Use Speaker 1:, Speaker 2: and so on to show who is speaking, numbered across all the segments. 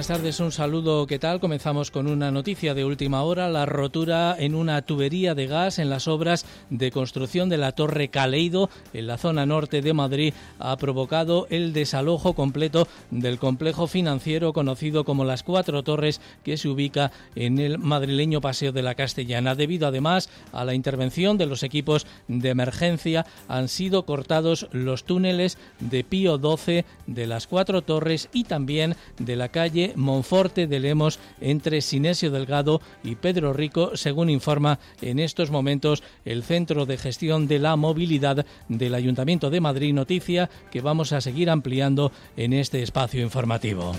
Speaker 1: Buenas tardes, un saludo, ¿qué tal? Comenzamos con una noticia de última hora, la rotura en una tubería de gas en las obras de construcción de la Torre Caleido en la zona norte de Madrid ha provocado el desalojo completo del complejo financiero conocido como Las Cuatro Torres que se ubica en el madrileño Paseo de la Castellana. Debido además a la intervención de los equipos de emergencia han sido cortados los túneles de Pío 12 de Las Cuatro Torres y también de la calle Monforte de Lemos entre Sinesio Delgado y Pedro Rico, según informa en estos momentos el Centro de Gestión de la Movilidad del Ayuntamiento de Madrid. Noticia que vamos a seguir ampliando en este espacio informativo.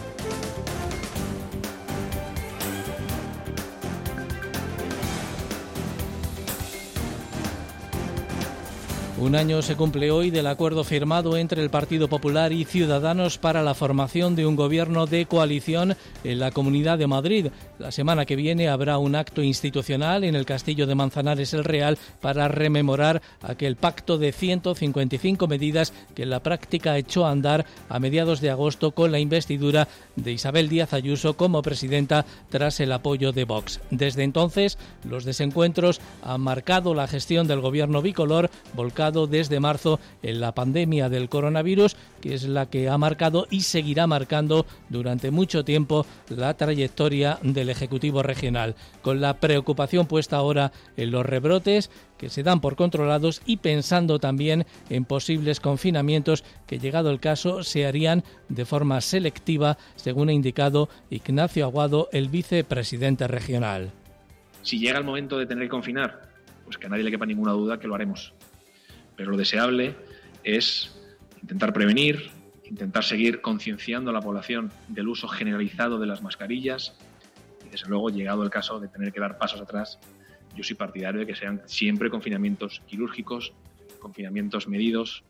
Speaker 1: Un año se cumple hoy del acuerdo firmado entre el Partido Popular y Ciudadanos para la formación de un gobierno de coalición en la Comunidad de Madrid. La semana que viene habrá un acto institucional en el Castillo de Manzanares el Real para rememorar aquel pacto de 155 medidas que en la práctica echó a andar a mediados de agosto con la investidura de Isabel Díaz Ayuso como presidenta tras el apoyo de Vox. Desde entonces, los desencuentros han marcado la gestión del gobierno bicolor volcado desde marzo en la pandemia del coronavirus, que es la que ha marcado y seguirá marcando durante mucho tiempo la trayectoria del Ejecutivo regional, con la preocupación puesta ahora en los rebrotes que se dan por controlados y pensando también en posibles confinamientos que llegado el caso se harían de forma selectiva, según ha indicado Ignacio Aguado, el vicepresidente regional.
Speaker 2: Si llega el momento de tener que confinar, pues que a nadie le quepa ninguna duda que lo haremos pero lo deseable es intentar prevenir, intentar seguir concienciando a la población del uso generalizado de las mascarillas. Y, desde luego, llegado el caso de tener que dar pasos atrás, yo soy partidario de que sean siempre confinamientos quirúrgicos, confinamientos medidos,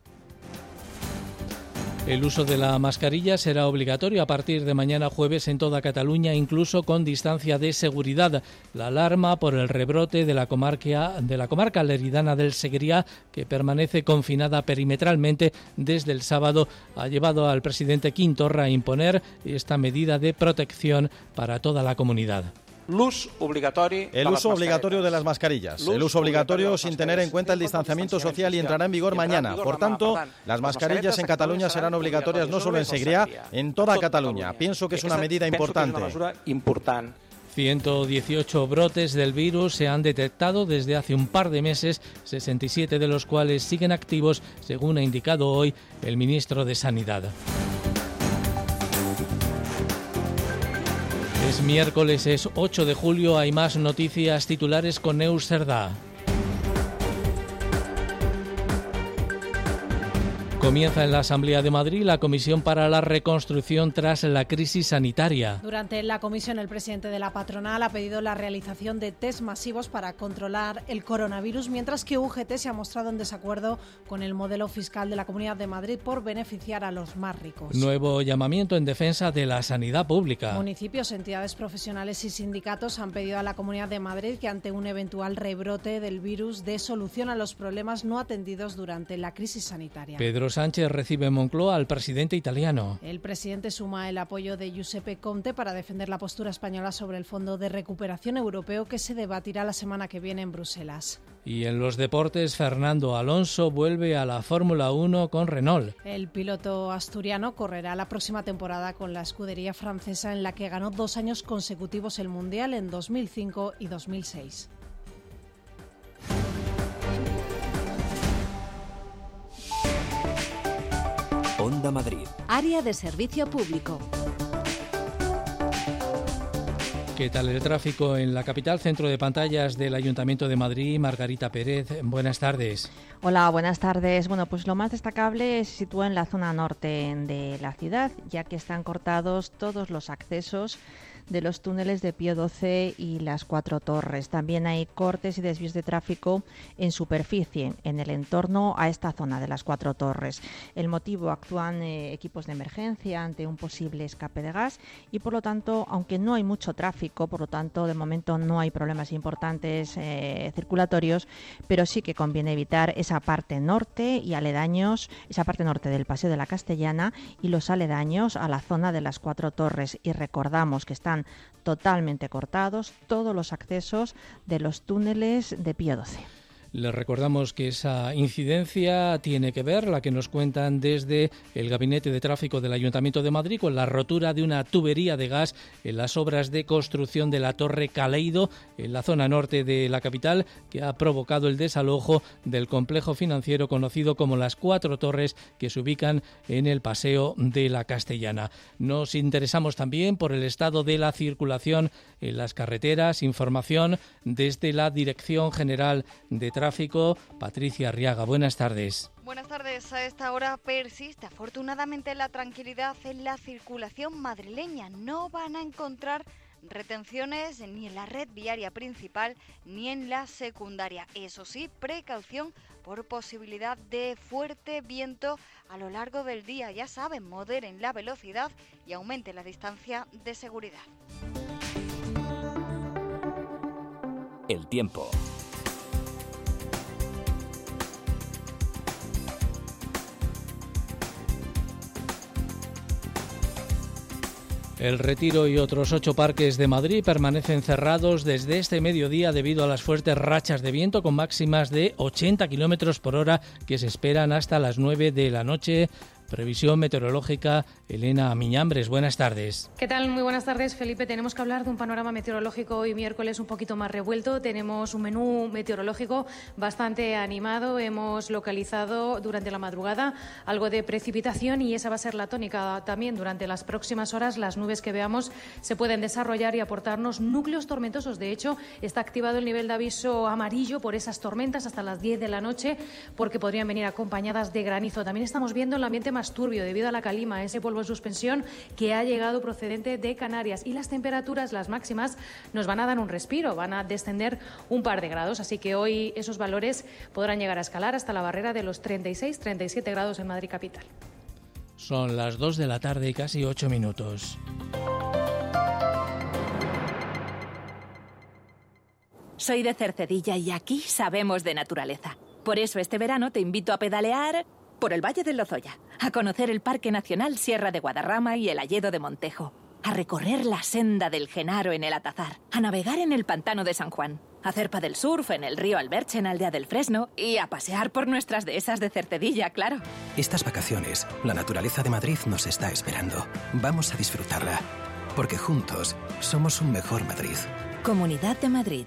Speaker 1: el uso de la mascarilla será obligatorio a partir de mañana jueves en toda Cataluña, incluso con distancia de seguridad. La alarma por el rebrote de la comarca, de la comarca leridana del Segriá, que permanece confinada perimetralmente desde el sábado, ha llevado al presidente Quintorra a imponer esta medida de protección para toda la comunidad.
Speaker 3: El uso obligatorio de las mascarillas. El uso obligatorio sin tener en cuenta el distanciamiento social y entrará en vigor mañana. Por tanto, las mascarillas en Cataluña serán obligatorias no solo en Segriá, en toda Cataluña. Pienso que es una medida importante.
Speaker 1: 118 brotes del virus se han detectado desde hace un par de meses, 67 de los cuales siguen activos, según ha indicado hoy el ministro de Sanidad. Es miércoles, es 8 de julio, hay más noticias titulares con Neus. Comienza en la Asamblea de Madrid la Comisión para la Reconstrucción tras la crisis sanitaria.
Speaker 4: Durante la comisión, el presidente de la patronal ha pedido la realización de test masivos para controlar el coronavirus, mientras que UGT se ha mostrado en desacuerdo con el modelo fiscal de la Comunidad de Madrid por beneficiar a los más ricos.
Speaker 1: Nuevo llamamiento en defensa de la sanidad pública.
Speaker 4: Municipios, entidades profesionales y sindicatos han pedido a la Comunidad de Madrid que ante un eventual rebrote del virus dé solución a los problemas no atendidos durante la crisis sanitaria.
Speaker 1: Pedro Sánchez recibe en Moncloa al presidente italiano.
Speaker 4: El presidente suma el apoyo de Giuseppe Conte para defender la postura española sobre el Fondo de Recuperación Europeo que se debatirá la semana que viene en Bruselas.
Speaker 1: Y en los deportes, Fernando Alonso vuelve a la Fórmula 1 con Renault.
Speaker 4: El piloto asturiano correrá la próxima temporada con la escudería francesa en la que ganó dos años consecutivos el Mundial en 2005 y 2006.
Speaker 5: Onda Madrid.
Speaker 6: Área de servicio público.
Speaker 1: ¿Qué tal el tráfico en la capital? Centro de pantallas del Ayuntamiento de Madrid, Margarita Pérez. Buenas tardes.
Speaker 7: Hola, buenas tardes. Bueno, pues lo más destacable se sitúa en la zona norte de la ciudad, ya que están cortados todos los accesos de los túneles de Pío XII y las Cuatro Torres. También hay cortes y desvíos de tráfico en superficie, en el entorno a esta zona de las Cuatro Torres. El motivo, actúan eh, equipos de emergencia ante un posible escape de gas y por lo tanto, aunque no hay mucho tráfico, por lo tanto, de momento no hay problemas importantes eh, circulatorios, pero sí que conviene evitar esa parte norte y aledaños, esa parte norte del Paseo de la Castellana y los aledaños a la zona de las Cuatro Torres. Y recordamos que están totalmente cortados todos los accesos de los túneles de Pío XII.
Speaker 1: Les recordamos que esa incidencia tiene que ver, la que nos cuentan desde el Gabinete de Tráfico del Ayuntamiento de Madrid, con la rotura de una tubería de gas en las obras de construcción de la Torre Caleido, en la zona norte de la capital, que ha provocado el desalojo del complejo financiero conocido como las Cuatro Torres, que se ubican en el Paseo de la Castellana. Nos interesamos también por el estado de la circulación en las carreteras, información desde la Dirección General de Tráfico tráfico. Patricia Arriaga, buenas tardes.
Speaker 8: Buenas tardes. A esta hora persiste afortunadamente la tranquilidad en la circulación madrileña. No van a encontrar retenciones ni en la red viaria principal ni en la secundaria. Eso sí, precaución por posibilidad de fuerte viento a lo largo del día. Ya saben, moderen la velocidad y aumenten la distancia de seguridad.
Speaker 5: El tiempo.
Speaker 1: El Retiro y otros ocho parques de Madrid permanecen cerrados desde este mediodía debido a las fuertes rachas de viento con máximas de 80 kilómetros por hora que se esperan hasta las 9 de la noche. Previsión meteorológica, Elena Miñambres, buenas tardes.
Speaker 9: ¿Qué tal? Muy buenas tardes, Felipe. Tenemos que hablar de un panorama meteorológico hoy miércoles un poquito más revuelto. Tenemos un menú meteorológico bastante animado. Hemos localizado durante la madrugada algo de precipitación y esa va a ser la tónica también durante las próximas horas. Las nubes que veamos se pueden desarrollar y aportarnos núcleos tormentosos. De hecho, está activado el nivel de aviso amarillo por esas tormentas hasta las 10 de la noche porque podrían venir acompañadas de granizo. También estamos viendo el ambiente más turbio debido a la calima, ese polvo en suspensión que ha llegado procedente de Canarias. Y las temperaturas, las máximas, nos van a dar un respiro, van a descender un par de grados. Así que hoy esos valores podrán llegar a escalar hasta la barrera de los 36-37 grados en Madrid capital.
Speaker 1: Son las 2 de la tarde y casi 8 minutos.
Speaker 10: Soy de Cercedilla y aquí sabemos de naturaleza. Por eso este verano te invito a pedalear por el Valle del Lozoya, a conocer el Parque Nacional Sierra de Guadarrama y el Alledo de Montejo, a recorrer la senda del Genaro en el Atazar, a navegar en el Pantano de San Juan, a hacer del surf en el río Alberche en Aldea del Fresno y a pasear por nuestras dehesas de Cercedilla, claro.
Speaker 11: Estas vacaciones, la naturaleza de Madrid nos está esperando. Vamos a disfrutarla, porque juntos somos un mejor Madrid.
Speaker 10: Comunidad de Madrid.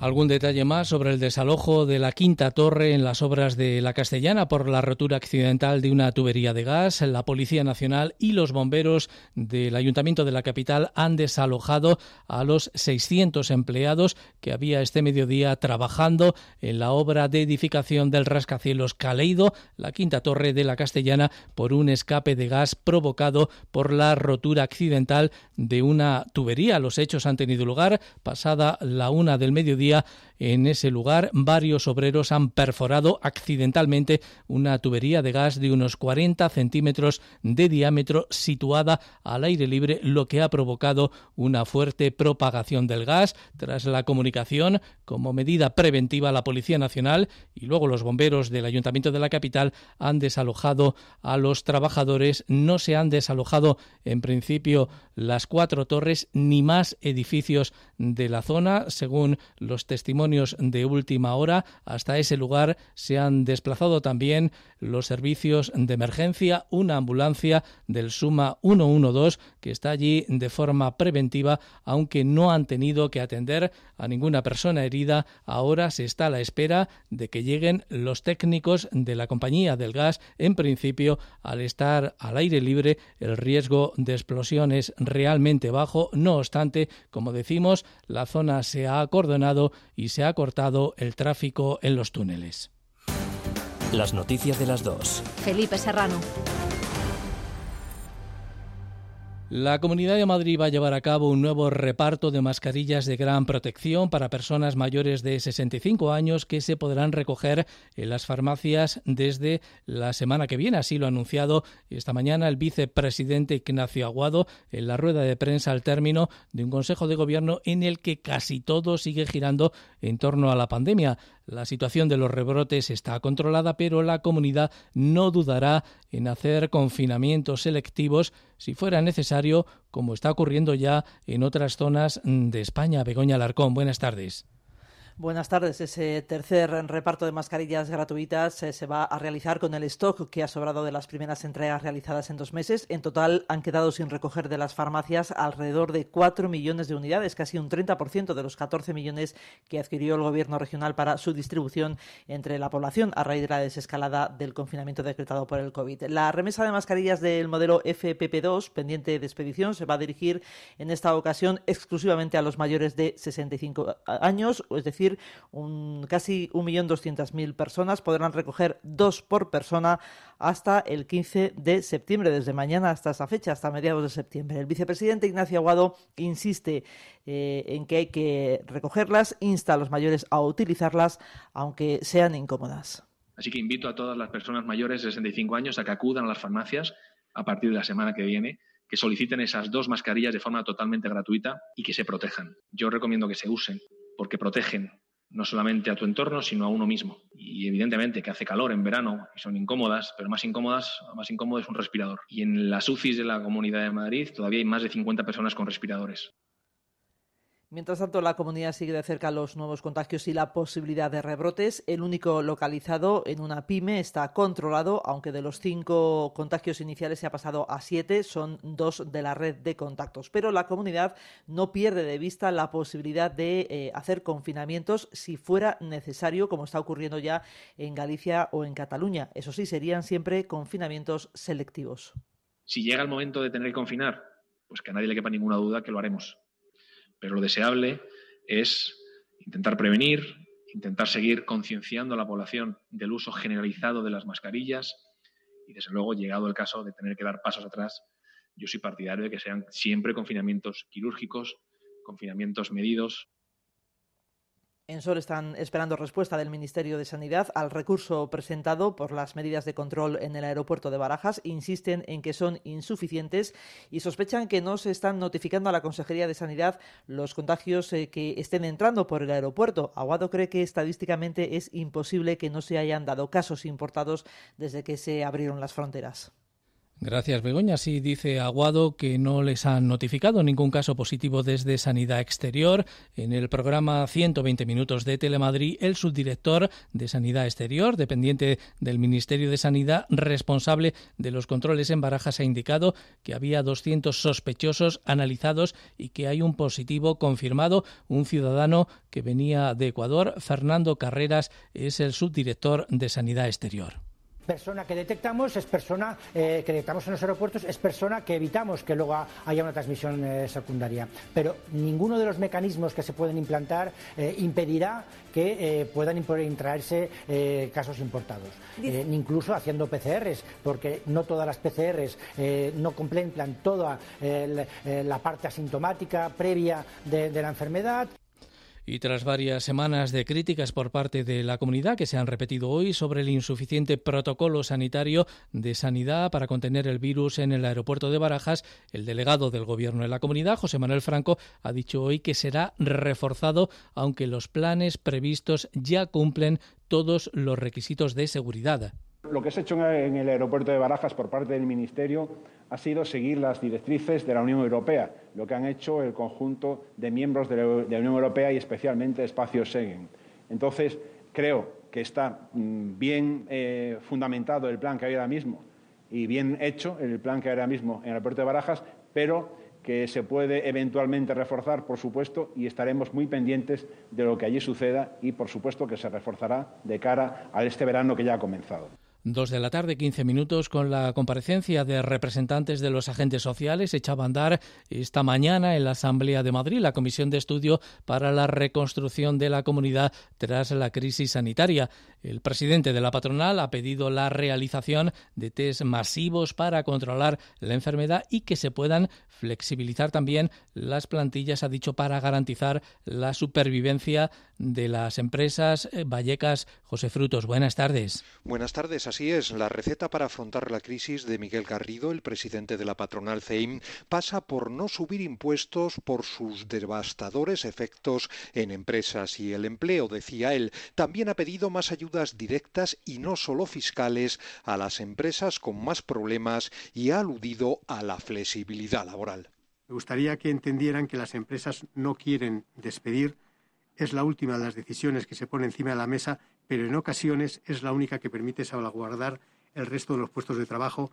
Speaker 1: Algún detalle más sobre el desalojo de la quinta torre en las obras de la Castellana por la rotura accidental de una tubería de gas. La Policía Nacional y los bomberos del Ayuntamiento de la capital han desalojado a los 600 empleados que había este mediodía trabajando en la obra de edificación del rascacielos Caleido, la quinta torre de la Castellana, por un escape de gas provocado por la rotura accidental de una tubería. Los hechos han tenido lugar pasada la una del mediodía mediodía en ese lugar, varios obreros han perforado accidentalmente una tubería de gas de unos 40 centímetros de diámetro situada al aire libre, lo que ha provocado una fuerte propagación del gas. Tras la comunicación, como medida preventiva, la Policía Nacional y luego los bomberos del Ayuntamiento de la capital han desalojado a los trabajadores. No se han desalojado en principio las cuatro torres ni más edificios de la zona, según los testimonios de última hora. Hasta ese lugar se han desplazado también los servicios de emergencia, una ambulancia del Suma 112 que está allí de forma preventiva, aunque no han tenido que atender a ninguna persona herida. Ahora se está a la espera de que lleguen los técnicos de la compañía del gas. En principio, al estar al aire libre, el riesgo de explosión es realmente bajo. No obstante, como decimos, la zona se ha acordonado y se ha cortado el tráfico en los túneles.
Speaker 5: Las noticias de las dos.
Speaker 6: Felipe Serrano.
Speaker 1: La Comunidad de Madrid va a llevar a cabo un nuevo reparto de mascarillas de gran protección para personas mayores de 65 años que se podrán recoger en las farmacias desde la semana que viene. Así lo ha anunciado esta mañana el vicepresidente Ignacio Aguado en la rueda de prensa al término de un Consejo de Gobierno en el que casi todo sigue girando en torno a la pandemia. La situación de los rebrotes está controlada, pero la comunidad no dudará en hacer confinamientos selectivos si fuera necesario, como está ocurriendo ya en otras zonas de España. Begoña Alarcón, buenas tardes.
Speaker 12: Buenas tardes. Ese tercer reparto de mascarillas gratuitas eh, se va a realizar con el stock que ha sobrado de las primeras entregas realizadas en dos meses. En total han quedado sin recoger de las farmacias alrededor de 4 millones de unidades, casi un 30% de los 14 millones que adquirió el Gobierno regional para su distribución entre la población a raíz de la desescalada del confinamiento decretado por el COVID. La remesa de mascarillas del modelo FPP2, pendiente de expedición, se va a dirigir en esta ocasión exclusivamente a los mayores de 65 años, es decir, un, casi 1.200.000 personas podrán recoger dos por persona hasta el 15 de septiembre, desde mañana hasta esa fecha, hasta mediados de septiembre. El vicepresidente Ignacio Aguado insiste eh, en que hay que recogerlas, insta a los mayores a utilizarlas, aunque sean incómodas.
Speaker 2: Así que invito a todas las personas mayores de 65 años a que acudan a las farmacias a partir de la semana que viene que soliciten esas dos mascarillas de forma totalmente gratuita y que se protejan. Yo recomiendo que se usen porque protegen no solamente a tu entorno, sino a uno mismo. Y evidentemente que hace calor en verano y son incómodas, pero más incómodas, más incómodo es un respirador. Y en las UCIs de la Comunidad de Madrid todavía hay más de 50 personas con respiradores.
Speaker 12: Mientras tanto, la comunidad sigue de cerca los nuevos contagios y la posibilidad de rebrotes. El único localizado en una pyme está controlado, aunque de los cinco contagios iniciales se ha pasado a siete, son dos de la red de contactos. Pero la comunidad no pierde de vista la posibilidad de eh, hacer confinamientos si fuera necesario, como está ocurriendo ya en Galicia o en Cataluña. Eso sí, serían siempre confinamientos selectivos.
Speaker 2: Si llega el momento de tener que confinar, pues que a nadie le quepa ninguna duda que lo haremos pero lo deseable es intentar prevenir, intentar seguir concienciando a la población del uso generalizado de las mascarillas y, desde luego, llegado el caso de tener que dar pasos atrás, yo soy partidario de que sean siempre confinamientos quirúrgicos, confinamientos medidos,
Speaker 12: en Sol están esperando respuesta del Ministerio de Sanidad al recurso presentado por las medidas de control en el aeropuerto de Barajas. Insisten en que son insuficientes y sospechan que no se están notificando a la Consejería de Sanidad los contagios eh, que estén entrando por el aeropuerto. Aguado cree que estadísticamente es imposible que no se hayan dado casos importados desde que se abrieron las fronteras.
Speaker 1: Gracias, Begoña. Sí, dice Aguado que no les han notificado ningún caso positivo desde Sanidad Exterior. En el programa 120 Minutos de Telemadrid, el subdirector de Sanidad Exterior, dependiente del Ministerio de Sanidad, responsable de los controles en Barajas, ha indicado que había 200 sospechosos analizados y que hay un positivo confirmado. Un ciudadano que venía de Ecuador, Fernando Carreras, es el subdirector de Sanidad Exterior
Speaker 13: persona que detectamos es persona eh, que detectamos en los aeropuertos es persona que evitamos que luego haya una transmisión eh, secundaria. Pero ninguno de los mecanismos que se pueden implantar eh, impedirá que puedan intraerse casos importados. incluso haciendo PCRs, porque no todas las PCRs no contemplan toda la parte asintomática previa de la enfermedad.
Speaker 1: Y tras varias semanas de críticas por parte de la comunidad que se han repetido hoy sobre el insuficiente protocolo sanitario de sanidad para contener el virus en el aeropuerto de Barajas, el delegado del Gobierno de la comunidad, José Manuel Franco, ha dicho hoy que será reforzado, aunque los planes previstos ya cumplen todos los requisitos de seguridad.
Speaker 14: Lo que se ha hecho en el aeropuerto de Barajas por parte del Ministerio ha sido seguir las directrices de la Unión Europea, lo que han hecho el conjunto de miembros de la Unión Europea y especialmente Espacio Schengen. Entonces, creo que está mm, bien eh, fundamentado el plan que hay ahora mismo y bien hecho el plan que hay ahora mismo en el aeropuerto de Barajas, pero que se puede eventualmente reforzar, por supuesto, y estaremos muy pendientes de lo que allí suceda y, por supuesto, que se reforzará de cara a este verano que ya ha comenzado.
Speaker 1: Dos de la tarde, quince minutos, con la comparecencia de representantes de los agentes sociales, echaba a andar esta mañana en la Asamblea de Madrid la Comisión de Estudio para la Reconstrucción de la Comunidad tras la crisis sanitaria. El presidente de la patronal ha pedido la realización de test masivos para controlar la enfermedad y que se puedan flexibilizar también las plantillas, ha dicho, para garantizar la supervivencia de las empresas. Eh, Vallecas, José Frutos, buenas tardes.
Speaker 15: Buenas tardes, así es. La receta para afrontar la crisis de Miguel Garrido, el presidente de la patronal CEIM, pasa por no subir impuestos por sus devastadores efectos en empresas y el empleo, decía él. También ha pedido más ayudas directas y no solo fiscales a las empresas con más problemas y ha aludido a la flexibilidad laboral.
Speaker 16: Me gustaría que entendieran que las empresas no quieren despedir es la última de las decisiones que se pone encima de la mesa, pero en ocasiones es la única que permite salvaguardar el resto de los puestos de trabajo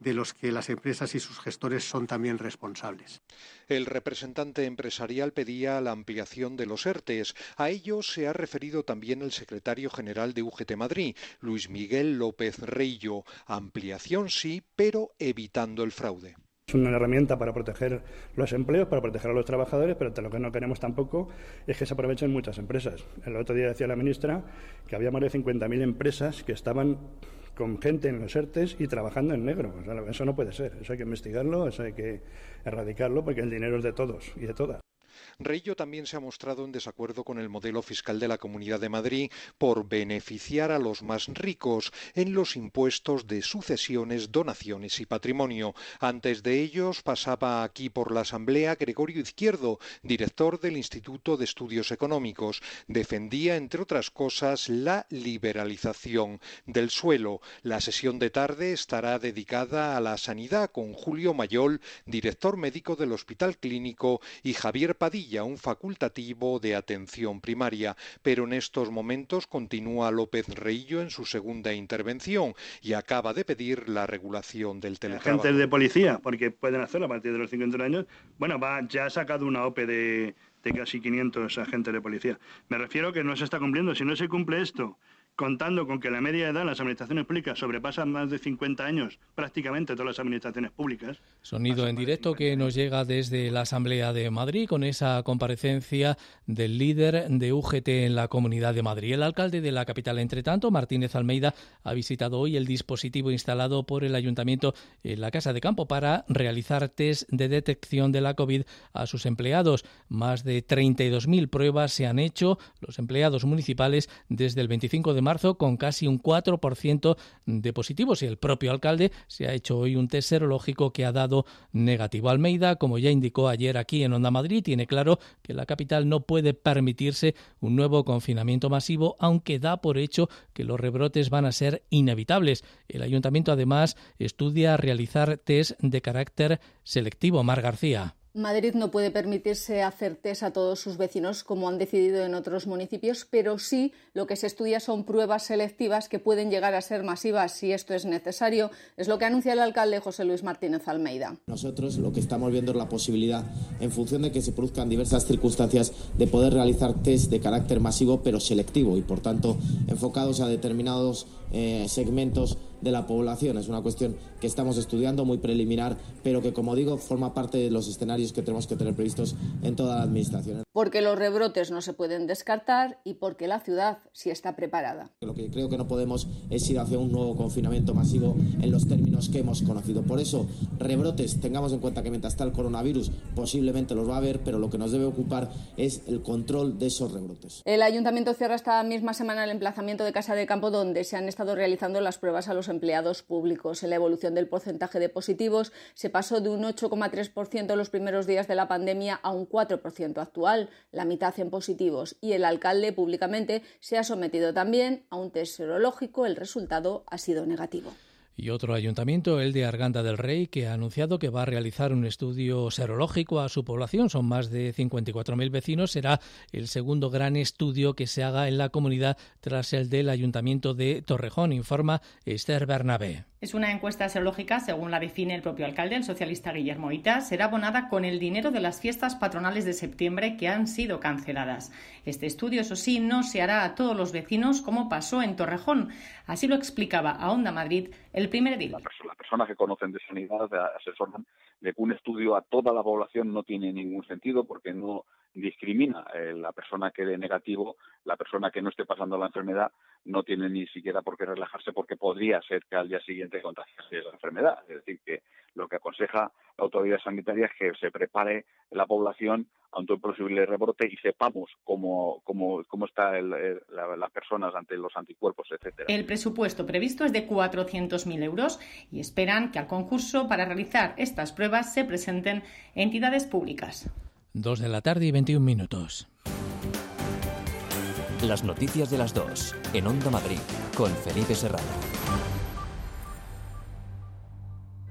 Speaker 16: de los que las empresas y sus gestores son también responsables.
Speaker 15: El representante empresarial pedía la ampliación de los ERTES. A ello se ha referido también el secretario general de UGT Madrid, Luis Miguel López Reillo. Ampliación sí, pero evitando el fraude.
Speaker 17: Es una herramienta para proteger los empleos, para proteger a los trabajadores, pero lo que no queremos tampoco es que se aprovechen muchas empresas. El otro día decía la ministra que había más de 50.000 empresas que estaban con gente en los ERTES y trabajando en negro. eso no puede ser. Eso hay que investigarlo, eso hay que erradicarlo, porque el dinero es de todos y de todas.
Speaker 15: Reillo también se ha mostrado en desacuerdo con el modelo fiscal de la Comunidad de Madrid por beneficiar a los más ricos en los impuestos de sucesiones, donaciones y patrimonio. Antes de ellos pasaba aquí por la Asamblea Gregorio Izquierdo, director del Instituto de Estudios Económicos. Defendía, entre otras cosas, la liberalización del suelo. La sesión de tarde estará dedicada a la sanidad con Julio Mayol, director médico del Hospital Clínico, y Javier Padilla, un facultativo de atención primaria, pero en estos momentos continúa López Reillo en su segunda intervención y acaba de pedir la regulación del teletrabajo.
Speaker 17: Agentes de policía, porque pueden hacerlo a partir de los 50 años. Bueno, va, ya ha sacado una OPE de, de casi 500 agentes de policía. Me refiero que no se está cumpliendo. Si no se cumple esto contando con que la media edad en las administraciones públicas sobrepasa más de 50 años prácticamente todas las administraciones públicas.
Speaker 1: Sonido en directo que nos llega desde la Asamblea de Madrid con esa comparecencia del líder de UGT en la Comunidad de Madrid. El alcalde de la capital, entre tanto, Martínez Almeida, ha visitado hoy el dispositivo instalado por el ayuntamiento en la Casa de Campo para realizar test de detección de la COVID a sus empleados. Más de 32.000 pruebas se han hecho los empleados municipales desde el 25 de marzo con casi un 4% de positivos y el propio alcalde se ha hecho hoy un test serológico que ha dado negativo. Almeida, como ya indicó ayer aquí en Onda Madrid, tiene claro que la capital no puede permitirse un nuevo confinamiento masivo, aunque da por hecho que los rebrotes van a ser inevitables. El ayuntamiento además estudia realizar test de carácter selectivo. Mar García.
Speaker 18: Madrid no puede permitirse hacer test a todos sus vecinos como han decidido en otros municipios, pero sí lo que se estudia son pruebas selectivas que pueden llegar a ser masivas si esto es necesario. Es lo que anuncia el alcalde José Luis Martínez Almeida.
Speaker 19: Nosotros lo que estamos viendo es la posibilidad, en función de que se produzcan diversas circunstancias, de poder realizar test de carácter masivo pero selectivo y, por tanto, enfocados a determinados eh, segmentos de la población. Es una cuestión que estamos estudiando muy preliminar, pero que, como digo, forma parte de los escenarios que tenemos que tener previstos en toda la Administración.
Speaker 18: Porque los rebrotes no se pueden descartar y porque la ciudad sí está preparada.
Speaker 19: Lo que creo que no podemos es ir hacia un nuevo confinamiento masivo en los términos que hemos conocido. Por eso, rebrotes, tengamos en cuenta que mientras está el coronavirus, posiblemente los va a haber, pero lo que nos debe ocupar es el control de esos rebrotes.
Speaker 18: El ayuntamiento cierra esta misma semana el emplazamiento de Casa de Campo donde se han estado realizando las pruebas a los empleados públicos. En la evolución del porcentaje de positivos se pasó de un 8,3% en los primeros días de la pandemia a un 4% actual, la mitad en positivos, y el alcalde públicamente se ha sometido también a un test serológico. El resultado ha sido negativo.
Speaker 1: Y otro ayuntamiento, el de Arganda del Rey, que ha anunciado que va a realizar un estudio serológico a su población. Son más de 54.000 vecinos. Será el segundo gran estudio que se haga en la comunidad tras el del ayuntamiento de Torrejón, informa Esther Bernabé.
Speaker 20: Es una encuesta serológica, según la define el propio alcalde, el socialista Guillermo Ita, será abonada con el dinero de las fiestas patronales de septiembre que han sido canceladas. Este estudio, eso sí, no se hará a todos los vecinos como pasó en Torrejón. Así lo explicaba a Onda Madrid el primer día.
Speaker 21: Las personas que conocen de sanidad asesoran de que un estudio a toda la población no tiene ningún sentido porque no discrimina. Eh, la persona que dé negativo, la persona que no esté pasando la enfermedad, no tiene ni siquiera por qué relajarse porque podría ser que al día siguiente contagiase la enfermedad. Es decir, que lo que aconseja la autoridad sanitaria es que se prepare la población ante un posible rebrote y sepamos cómo, cómo, cómo están las personas ante los anticuerpos, etcétera.
Speaker 20: El presupuesto previsto es de 400.000 euros y esperan que al concurso para realizar estas pruebas se presenten entidades públicas.
Speaker 1: Dos de la tarde y 21 minutos.
Speaker 5: Las noticias de las dos en Onda Madrid con Felipe Serrano.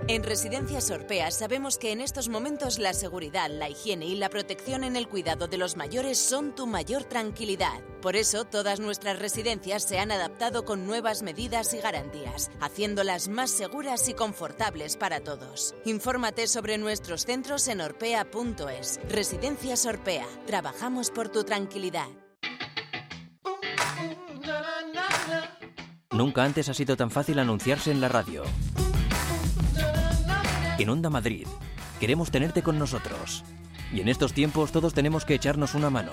Speaker 22: En Residencias Orpea sabemos que en estos momentos la seguridad, la higiene y la protección en el cuidado de los mayores son tu mayor tranquilidad. Por eso todas nuestras residencias se han adaptado con nuevas medidas y garantías, haciéndolas más seguras y confortables para todos. Infórmate sobre nuestros centros en orpea.es. Residencias Orpea. Trabajamos por tu tranquilidad.
Speaker 5: Nunca antes ha sido tan fácil anunciarse en la radio. En Onda Madrid, queremos tenerte con nosotros. Y en estos tiempos todos tenemos que echarnos una mano.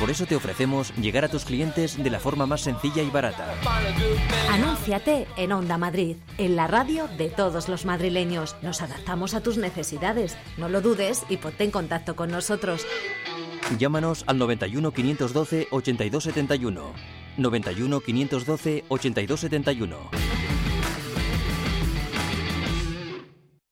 Speaker 5: Por eso te ofrecemos llegar a tus clientes de la forma más sencilla y barata.
Speaker 6: Anúnciate en Onda Madrid, en la radio de todos los madrileños. Nos adaptamos a tus necesidades. No lo dudes y ponte en contacto con nosotros.
Speaker 5: Llámanos al 91 512 8271 91 512 8271.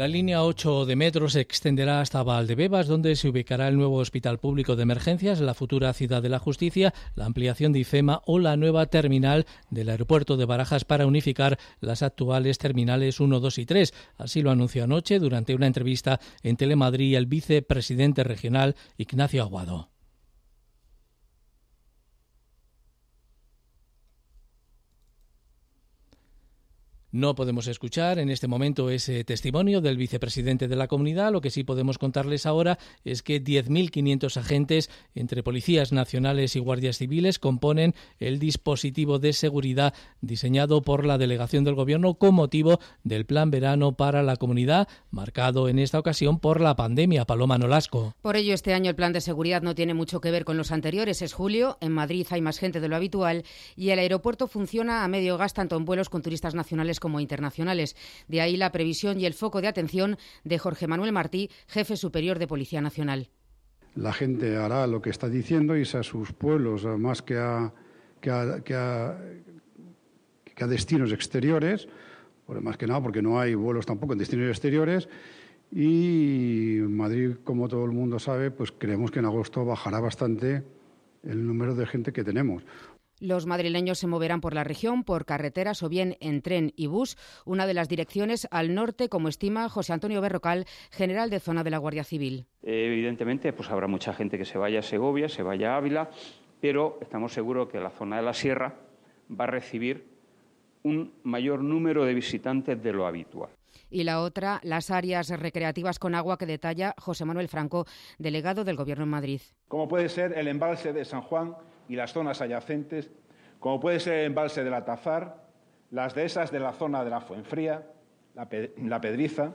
Speaker 1: La línea 8 de metro se extenderá hasta Valdebebas, donde se ubicará el nuevo Hospital Público de Emergencias, la futura Ciudad de la Justicia, la ampliación de IFEMA o la nueva terminal del aeropuerto de Barajas para unificar las actuales terminales 1, 2 y 3. Así lo anunció anoche durante una entrevista en Telemadrid el vicepresidente regional Ignacio Aguado. No podemos escuchar en este momento ese testimonio del vicepresidente de la comunidad. Lo que sí podemos contarles ahora es que 10.500 agentes entre policías nacionales y guardias civiles componen el dispositivo de seguridad diseñado por la delegación del Gobierno con motivo del Plan Verano para la comunidad, marcado en esta ocasión por la pandemia. Paloma Nolasco.
Speaker 23: Por ello, este año el plan de seguridad no tiene mucho que ver con los anteriores. Es julio, en Madrid hay más gente de lo habitual y el aeropuerto funciona a medio gas tanto en vuelos con turistas nacionales como internacionales. De ahí la previsión y el foco de atención de Jorge Manuel Martí, jefe superior de Policía Nacional.
Speaker 24: La gente hará lo que está diciendo, y a sus pueblos más que a, destinos exteriores, más que nada porque no hay vuelos tampoco en destinos exteriores. Y Madrid, como todo el mundo sabe, pues creemos que en agosto bajará bastante el número de gente que tenemos.
Speaker 23: Los madrileños se moverán por la región, por carreteras o bien en tren y bus, una de las direcciones al norte, como estima José Antonio Berrocal, general de zona de la Guardia Civil.
Speaker 25: Evidentemente, pues habrá mucha gente que se vaya a Segovia, se vaya a Ávila, pero estamos seguros que la zona de la sierra va a recibir un mayor número de visitantes de lo habitual
Speaker 23: y la otra, las áreas recreativas con agua que detalla José Manuel Franco, delegado del Gobierno en Madrid.
Speaker 14: Como puede ser el embalse de San Juan y las zonas adyacentes, como puede ser el embalse de la Tazar, las dehesas de la zona de la Fuenfría, la, la Pedriza,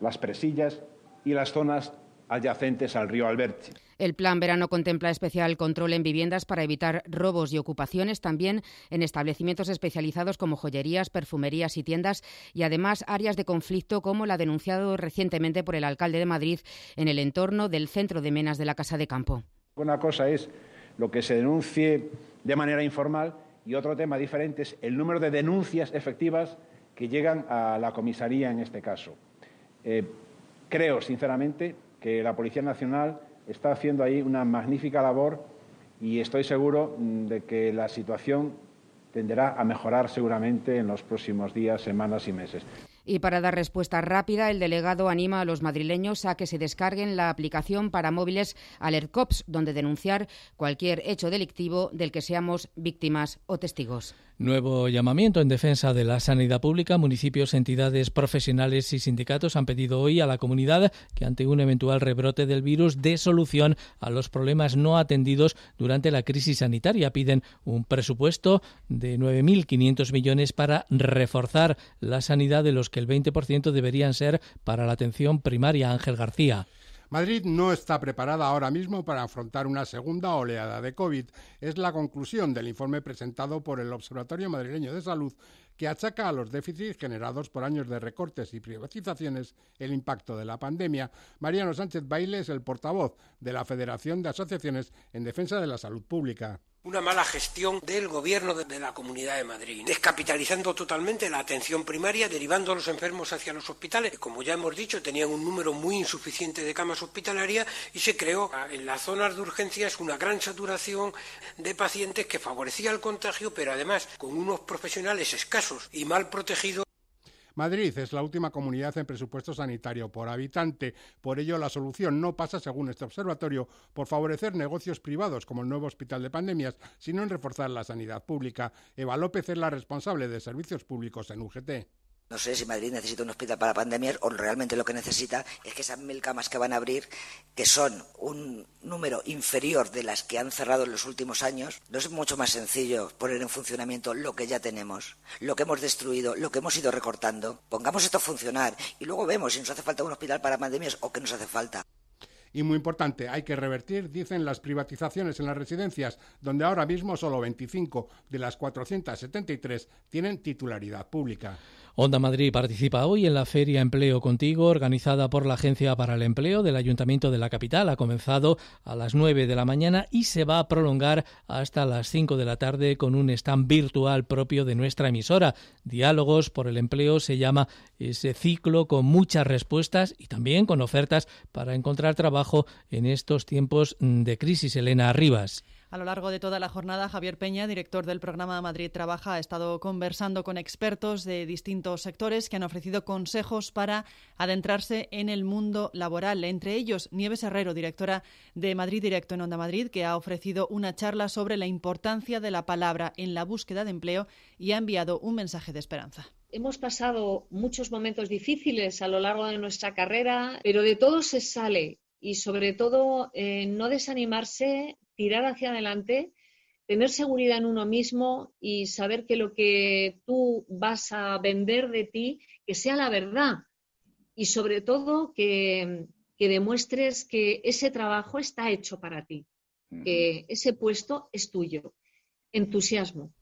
Speaker 14: las Presillas y las zonas adyacentes al río Alberche.
Speaker 23: El plan verano contempla especial control en viviendas para evitar robos y ocupaciones, también en establecimientos especializados como joyerías, perfumerías y tiendas, y además áreas de conflicto como la denunciado recientemente por el alcalde de Madrid en el entorno del centro de menas de la Casa de Campo.
Speaker 14: Una cosa es lo que se denuncie de manera informal y otro tema diferente es el número de denuncias efectivas que llegan a la comisaría en este caso. Eh, creo, sinceramente, que la Policía Nacional está haciendo ahí una magnífica labor y estoy seguro mm, de que la situación tenderá a mejorar seguramente en los próximos días, semanas y meses.
Speaker 23: Y para dar respuesta rápida, el delegado anima a los madrileños a que se descarguen la aplicación para móviles AlertCops, donde denunciar cualquier hecho delictivo del que seamos víctimas o testigos.
Speaker 1: Nuevo llamamiento en defensa de la sanidad pública. Municipios, entidades profesionales y sindicatos han pedido hoy a la comunidad que ante un eventual rebrote del virus dé solución a los problemas no atendidos durante la crisis sanitaria. Piden un presupuesto de 9.500 millones para reforzar la sanidad de los que el 20% deberían ser para la atención primaria. Ángel García.
Speaker 26: Madrid no está preparada ahora mismo para afrontar una segunda oleada de COVID. Es la conclusión del informe presentado por el Observatorio Madrileño de Salud que achaca a los déficits generados por años de recortes y privatizaciones el impacto de la pandemia. Mariano Sánchez Baile es el portavoz de la Federación de Asociaciones en Defensa de la Salud Pública
Speaker 27: una mala gestión del gobierno de la Comunidad de Madrid, descapitalizando totalmente la atención primaria, derivando a los enfermos hacia los hospitales, que como ya hemos dicho tenían un número muy insuficiente de camas hospitalarias y se creó en las zonas de urgencias una gran saturación de pacientes que favorecía el contagio, pero además con unos profesionales escasos y mal protegidos
Speaker 26: Madrid es la última comunidad en presupuesto sanitario por habitante. Por ello, la solución no pasa, según este observatorio, por favorecer negocios privados como el nuevo hospital de pandemias, sino en reforzar la sanidad pública. Eva López es la responsable de servicios públicos en UGT.
Speaker 28: No sé si Madrid necesita un hospital para pandemias o realmente lo que necesita es que esas mil camas que van a abrir, que son un número inferior de las que han cerrado en los últimos años, no es mucho más sencillo poner en funcionamiento lo que ya tenemos, lo que hemos destruido, lo que hemos ido recortando. Pongamos esto a funcionar y luego vemos si nos hace falta un hospital para pandemias o qué nos hace falta.
Speaker 26: Y muy importante, hay que revertir, dicen, las privatizaciones en las residencias, donde ahora mismo solo 25 de las 473 tienen titularidad pública.
Speaker 1: Onda Madrid participa hoy en la Feria Empleo Contigo, organizada por la Agencia para el Empleo del Ayuntamiento de la Capital. Ha comenzado a las 9 de la mañana y se va a prolongar hasta las 5 de la tarde con un stand virtual propio de nuestra emisora. Diálogos por el Empleo se llama ese ciclo con muchas respuestas y también con ofertas para encontrar trabajo en estos tiempos de crisis. Elena Arribas.
Speaker 29: A lo largo de toda la jornada, Javier Peña, director del programa Madrid Trabaja, ha estado conversando con expertos de distintos sectores que han ofrecido consejos para adentrarse en el mundo laboral. Entre ellos, Nieves Herrero, directora de Madrid Directo en Onda Madrid, que ha ofrecido una charla sobre la importancia de la palabra en la búsqueda de empleo y ha enviado un mensaje de esperanza.
Speaker 30: Hemos pasado muchos momentos difíciles a lo largo de nuestra carrera, pero de todo se sale y sobre todo eh, no desanimarse, tirar hacia adelante, tener seguridad en uno mismo y saber que lo que tú vas a vender de ti, que sea la verdad. Y sobre todo que, demuestres que ese trabajo está hecho para ti, que ese puesto es tuyo. Entusiasmo.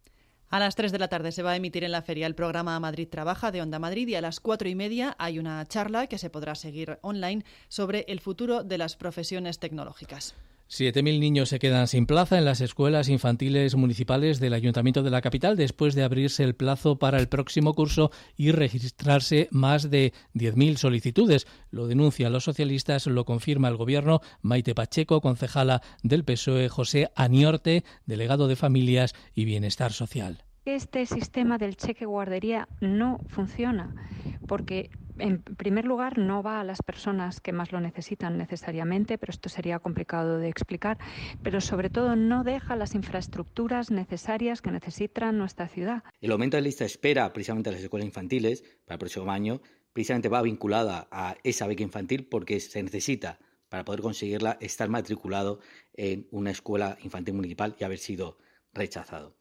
Speaker 29: A las 3 de la tarde se va a emitir en la feria el programa Madrid Trabaja de Onda Madrid y a las cuatro y media hay una charla que se podrá seguir online sobre el futuro de las profesiones tecnológicas.
Speaker 1: 7.000 niños se quedan sin plaza en las escuelas infantiles municipales del Ayuntamiento de la capital después de abrirse el plazo para el próximo curso y registrarse más de 10.000 solicitudes. Lo denuncian los socialistas, lo confirma el Gobierno. Maite Pacheco, concejala del PSOE, José Aniorte, delegado de Familias y Bienestar Social.
Speaker 31: Este sistema del cheque guardería no funciona porque en primer lugar, no va a las personas que más lo necesitan necesariamente, pero esto sería complicado de explicar, pero sobre todo no deja las infraestructuras necesarias que necesita nuestra ciudad.
Speaker 32: El aumento de lista de espera precisamente a las escuelas infantiles para el próximo año precisamente va vinculada a esa beca infantil porque se necesita para poder conseguirla estar matriculado en una escuela infantil municipal y haber sido rechazado.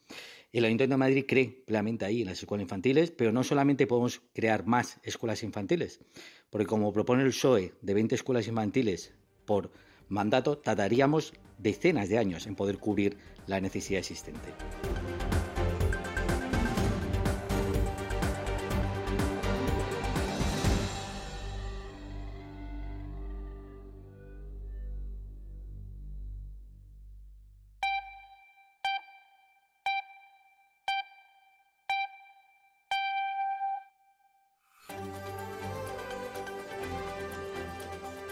Speaker 32: El Ayuntamiento de Madrid cree plenamente ahí en las escuelas infantiles, pero no solamente podemos crear más escuelas infantiles, porque como propone el PSOE de 20 escuelas infantiles por mandato, tardaríamos decenas de años en poder cubrir la necesidad existente.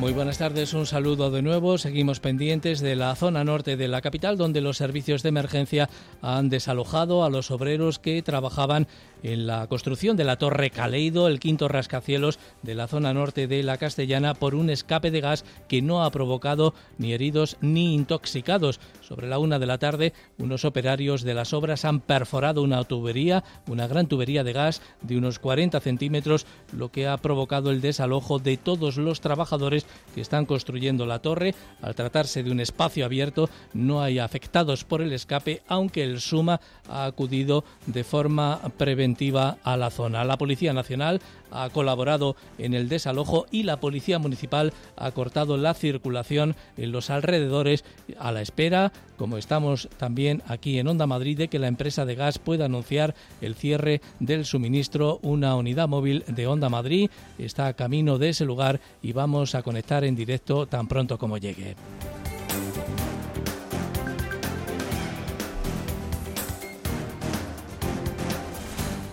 Speaker 1: Muy buenas tardes, un saludo de nuevo. Seguimos pendientes de la zona norte de la capital, donde los servicios de emergencia han desalojado a los obreros que trabajaban en la construcción de la Torre Caleido, el quinto rascacielos de la zona norte de la Castellana, por un escape de gas que no ha provocado ni heridos ni intoxicados. Sobre la una de la tarde, unos operarios de las obras han perforado una tubería, una gran tubería de gas de unos 40 centímetros, lo que ha provocado el desalojo de todos los trabajadores que están construyendo la torre. Al tratarse de un espacio abierto, no hay afectados por el escape, aunque el SUMA ha acudido de forma preventiva a la zona. La Policía Nacional ha colaborado en el desalojo y la Policía Municipal ha cortado la circulación en los alrededores a la espera, como estamos también aquí en Onda Madrid, de que la empresa de gas pueda anunciar el cierre del suministro. Una unidad móvil de Onda Madrid está a camino de ese lugar y vamos a conectar en directo tan pronto como llegue.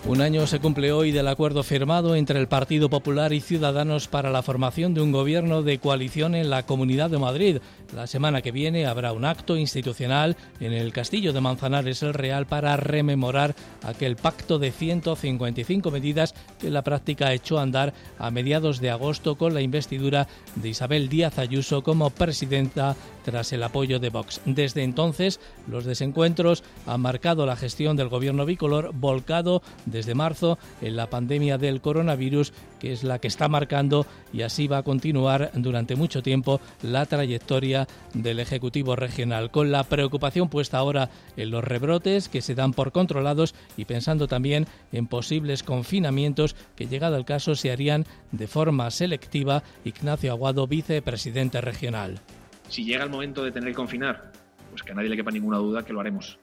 Speaker 1: Un año se cumple hoy del acuerdo firmado entre el Partido Popular y Ciudadanos para la formación de un gobierno de coalición en la Comunidad de Madrid. La semana que viene habrá un acto institucional en el Castillo de Manzanares el Real para rememorar aquel pacto de 155 medidas que la práctica echó a andar a mediados de agosto con la investidura de Isabel Díaz Ayuso como presidenta tras el apoyo de Vox. Desde entonces, los desencuentros han marcado la gestión del gobierno bicolor volcado desde marzo en la pandemia del coronavirus, que es la que está marcando y así va a continuar durante mucho tiempo la trayectoria del Ejecutivo regional, con la preocupación puesta ahora en los rebrotes que se dan por controlados y pensando también en posibles confinamientos que llegado el caso se harían de forma selectiva. Ignacio Aguado, vicepresidente regional.
Speaker 33: Si llega el momento de tener que confinar, pues que a nadie le quepa ninguna duda que lo haremos.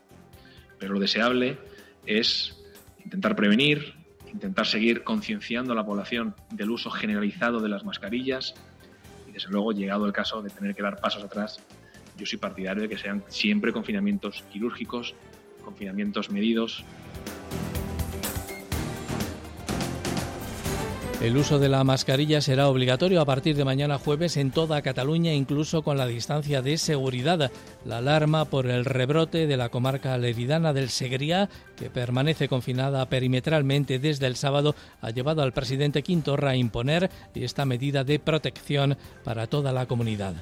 Speaker 33: Pero lo deseable es intentar prevenir, intentar seguir concienciando a la población del uso generalizado de las mascarillas y, desde luego, llegado el caso de tener que dar pasos atrás, yo soy partidario de que sean siempre confinamientos quirúrgicos, confinamientos medidos.
Speaker 1: El uso de la mascarilla será obligatorio a partir de mañana jueves en toda Cataluña, incluso con la distancia de seguridad. La alarma por el rebrote de la comarca leridana del Segriá, que permanece confinada perimetralmente desde el sábado, ha llevado al presidente Quintorra a imponer esta medida de protección para toda la comunidad.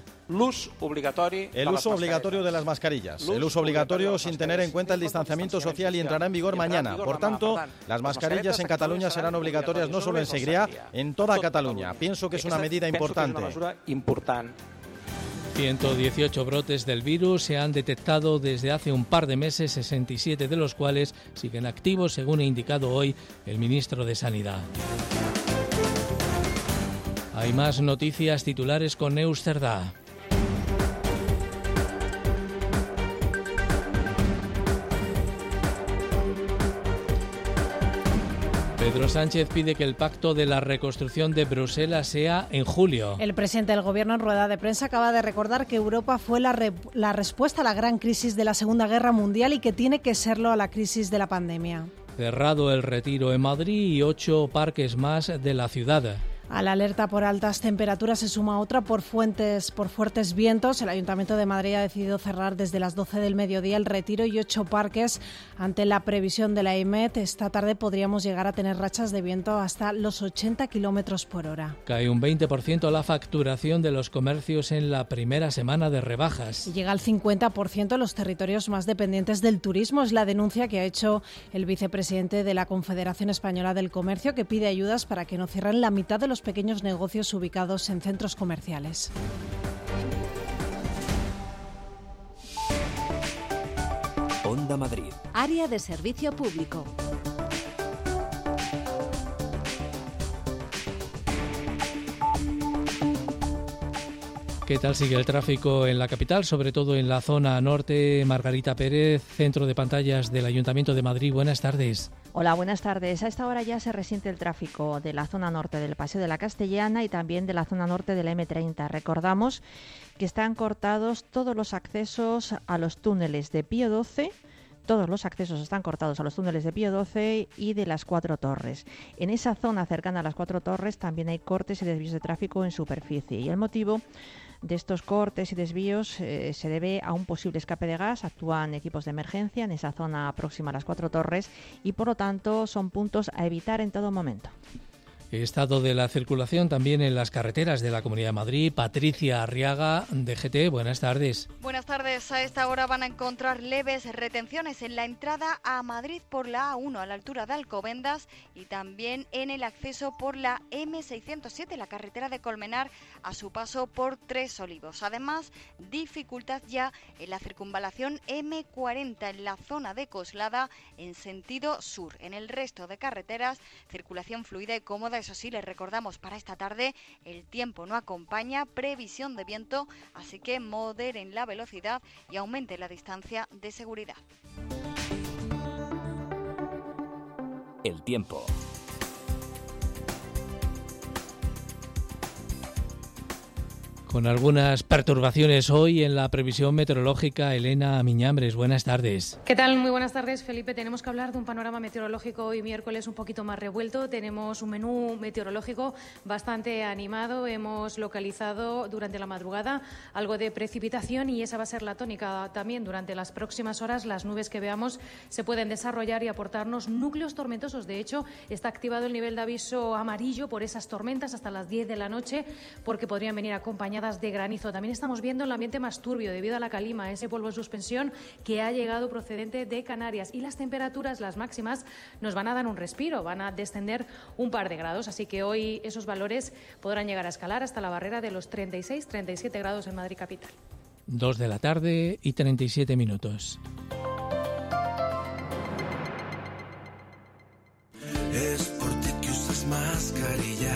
Speaker 34: El uso obligatorio de las mascarillas. El uso obligatorio sin tener en cuenta el distanciamiento social y entrará en vigor mañana. Por tanto, las mascarillas en Cataluña serán obligatorias no solo en Segriá, en toda Cataluña. Pienso que es una medida importante.
Speaker 1: 118 brotes del virus se han detectado desde hace un par de meses, 67 de los cuales siguen activos, según ha indicado hoy el ministro de Sanidad. Hay más noticias titulares con Neusterda. Pedro Sánchez pide que el pacto de la reconstrucción de Bruselas sea en julio.
Speaker 4: El presidente del Gobierno en rueda de prensa acaba de recordar que Europa fue la, la, respuesta a la gran crisis de la Segunda Guerra Mundial y que tiene que serlo a la crisis de la pandemia.
Speaker 1: Cerrado el retiro en Madrid y ocho parques más de la ciudad.
Speaker 4: A la alerta por altas temperaturas se suma otra por, fuentes, por fuertes vientos. El Ayuntamiento de Madrid ha decidido cerrar desde las 12 del mediodía el retiro y ocho parques ante la previsión de la IMET. Esta tarde podríamos llegar a tener rachas de viento hasta los 80 kilómetros por hora.
Speaker 1: Cae un 20% la facturación de los comercios en la primera semana de rebajas.
Speaker 4: Y llega al 50% en los territorios más dependientes del turismo. Es la denuncia que ha hecho el vicepresidente de la Confederación Española del Comercio, que pide ayudas para que no cierren la mitad de los pequeños negocios ubicados en centros comerciales.
Speaker 35: Onda Madrid. Área de servicio público.
Speaker 1: ¿Qué tal sigue el tráfico en la capital, sobre todo en la zona norte? Margarita Pérez, centro de pantallas del Ayuntamiento de Madrid. Buenas tardes.
Speaker 7: Hola, buenas tardes. A esta hora ya se resiente el tráfico de la zona norte del Paseo de la Castellana y también de la zona norte de la M30. Recordamos que están cortados todos los accesos a los túneles de Pío 12 todos los accesos están cortados a los túneles de Pío 12 y de las Cuatro Torres. En esa zona cercana a las Cuatro Torres también hay cortes y desvíos de tráfico en superficie. Y el motivo de estos cortes y desvíos eh, se debe a un posible escape de gas. Actúan equipos de emergencia en esa zona próxima a las cuatro torres y por lo tanto son puntos a evitar en todo momento.
Speaker 1: Estado de la circulación también en las carreteras de la Comunidad de Madrid. Patricia Arriaga, de GT, buenas tardes.
Speaker 36: Buenas tardes. A esta hora van a encontrar leves retenciones en la entrada a Madrid por la A1 a la altura de Alcobendas y también en el acceso por la M607, la carretera de Colmenar, a su paso por Tres Olivos. Además, dificultad ya en la circunvalación M40 en la zona de Coslada en sentido sur. En el resto de carreteras, circulación fluida y cómoda eso sí, les recordamos para esta tarde el tiempo no acompaña, previsión de viento, así que moderen la velocidad y aumente la distancia de seguridad.
Speaker 37: El tiempo.
Speaker 1: Con algunas perturbaciones hoy en la previsión meteorológica, Elena Miñambres, buenas tardes.
Speaker 9: ¿Qué tal? Muy buenas tardes, Felipe. Tenemos que hablar de un panorama meteorológico hoy miércoles un poquito más revuelto. Tenemos un menú meteorológico bastante animado. Hemos localizado durante la madrugada algo de precipitación y esa va a ser la tónica también durante las próximas horas. Las nubes que veamos se pueden desarrollar y aportarnos núcleos tormentosos. De hecho, está activado el nivel de aviso amarillo por esas tormentas hasta las 10 de la noche porque podrían venir acompañadas de granizo. También estamos viendo el ambiente más turbio debido a la calima, ese polvo en suspensión que ha llegado procedente de Canarias. Y las temperaturas, las máximas, nos van a dar un respiro, van a descender un par de grados. Así que hoy esos valores podrán llegar a escalar hasta la barrera de los 36-37 grados en Madrid capital.
Speaker 1: Dos de la tarde y 37 minutos.
Speaker 38: Es por ti que usas mascarilla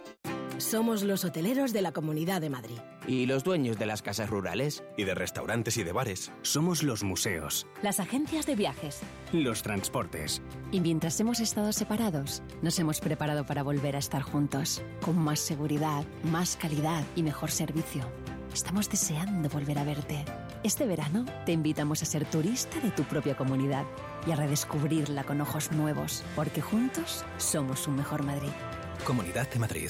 Speaker 22: Somos los hoteleros de la Comunidad de Madrid.
Speaker 39: ¿Y los dueños de las casas rurales?
Speaker 38: Y de restaurantes y de bares.
Speaker 5: Somos los museos.
Speaker 40: Las agencias de viajes.
Speaker 5: Los transportes.
Speaker 40: Y mientras hemos estado separados, nos hemos preparado para volver a estar juntos, con más seguridad, más calidad y mejor servicio. Estamos deseando volver a verte. Este verano te invitamos a ser turista de tu propia comunidad y a redescubrirla con ojos nuevos, porque juntos somos un mejor Madrid.
Speaker 38: Comunidad de Madrid.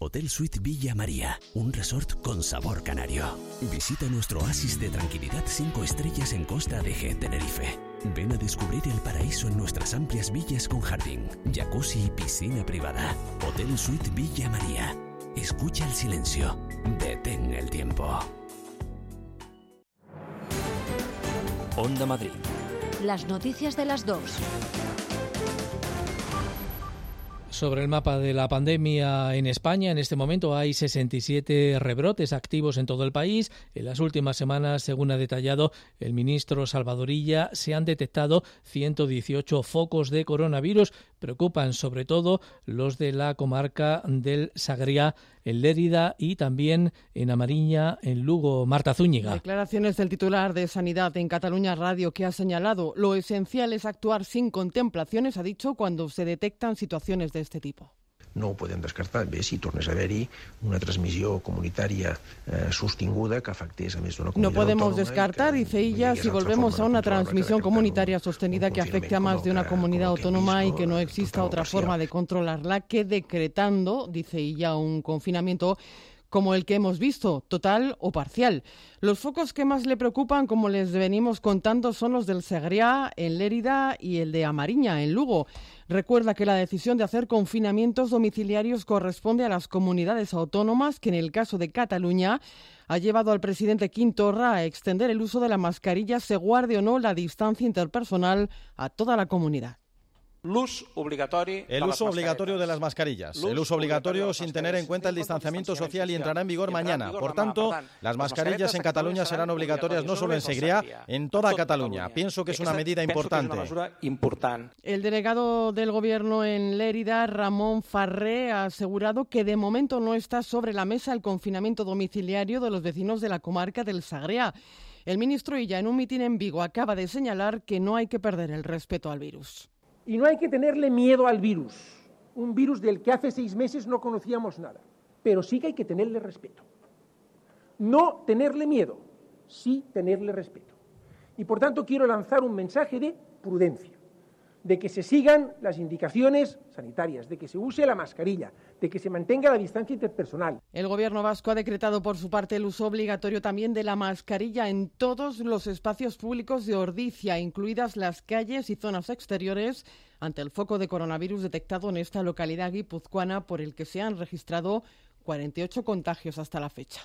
Speaker 5: Hotel Suite Villa María, un resort con sabor canario. Visita nuestro oasis de tranquilidad 5 estrellas en Costa de G, Tenerife. Ven a descubrir el paraíso en nuestras amplias villas con jardín, jacuzzi y piscina privada. Hotel Suite Villa María. Escucha el silencio. Detén el tiempo.
Speaker 41: Onda Madrid.
Speaker 10: Las noticias de las dos.
Speaker 1: Sobre el mapa de la pandemia en España, en este momento hay 67 rebrotes activos en todo el país. En las últimas semanas, según ha detallado el ministro Salvadorilla, se han detectado 118 focos de coronavirus. Preocupan sobre todo los de la comarca del Sagriá, en Lérida y también en Amariña, en Lugo. Marta Zúñiga.
Speaker 42: Declaraciones del titular de Sanidad en Cataluña Radio que ha señalado lo esencial es actuar sin contemplaciones, ha dicho, cuando se detectan situaciones de este tipo.
Speaker 38: No ho podem descartar. Bé, si tornés a haver-hi una transmissió comunitària eh, sostinguda que afectés a més d'una comunitat
Speaker 42: No podemos descartar, dice ella, si volvemos a una transmisión comunitaria sostenida que afecte a más de una comunidad autónoma y que no exista otra forma de controlarla que decretando, dice ella, un confinamiento como el que hemos visto, total o parcial. Los focos que más le preocupan, como les venimos contando, son los del Segriá, en Lérida y el de Amariña, en Lugo. Recuerda que la decisión de hacer confinamientos domiciliarios corresponde a las comunidades autónomas, que en el caso de Cataluña ha llevado al presidente Quintorra a extender el uso de la mascarilla, se guarde o no la distancia interpersonal, a toda la comunidad.
Speaker 3: El uso obligatorio de las mascarillas. El uso obligatorio sin tener en cuenta el distanciamiento social y entrará en vigor mañana. Por tanto, las mascarillas en Cataluña serán obligatorias no solo en Segriá, en toda Cataluña. Pienso que es una medida importante.
Speaker 42: El delegado del Gobierno en Lérida, Ramón Farré, ha asegurado que de momento no está sobre la mesa el confinamiento domiciliario de los vecinos de la comarca del Sagrea. El ministro Illa, en un mitin en Vigo, acaba de señalar que no hay que perder el respeto al virus.
Speaker 43: Y no hay que tenerle miedo al virus, un virus del que hace seis meses no conocíamos nada, pero sí que hay que tenerle respeto. No tenerle miedo, sí tenerle respeto. Y por tanto quiero lanzar un mensaje de prudencia, de que se sigan las indicaciones sanitarias, de que se use la mascarilla, de que se mantenga la distancia interpersonal.
Speaker 42: El Gobierno vasco ha decretado por su parte el uso obligatorio también de la mascarilla en todos los espacios públicos de Ordicia, incluidas las calles y zonas exteriores, ante el foco de coronavirus detectado en esta localidad guipuzcoana por el que se han registrado 48 contagios hasta la fecha.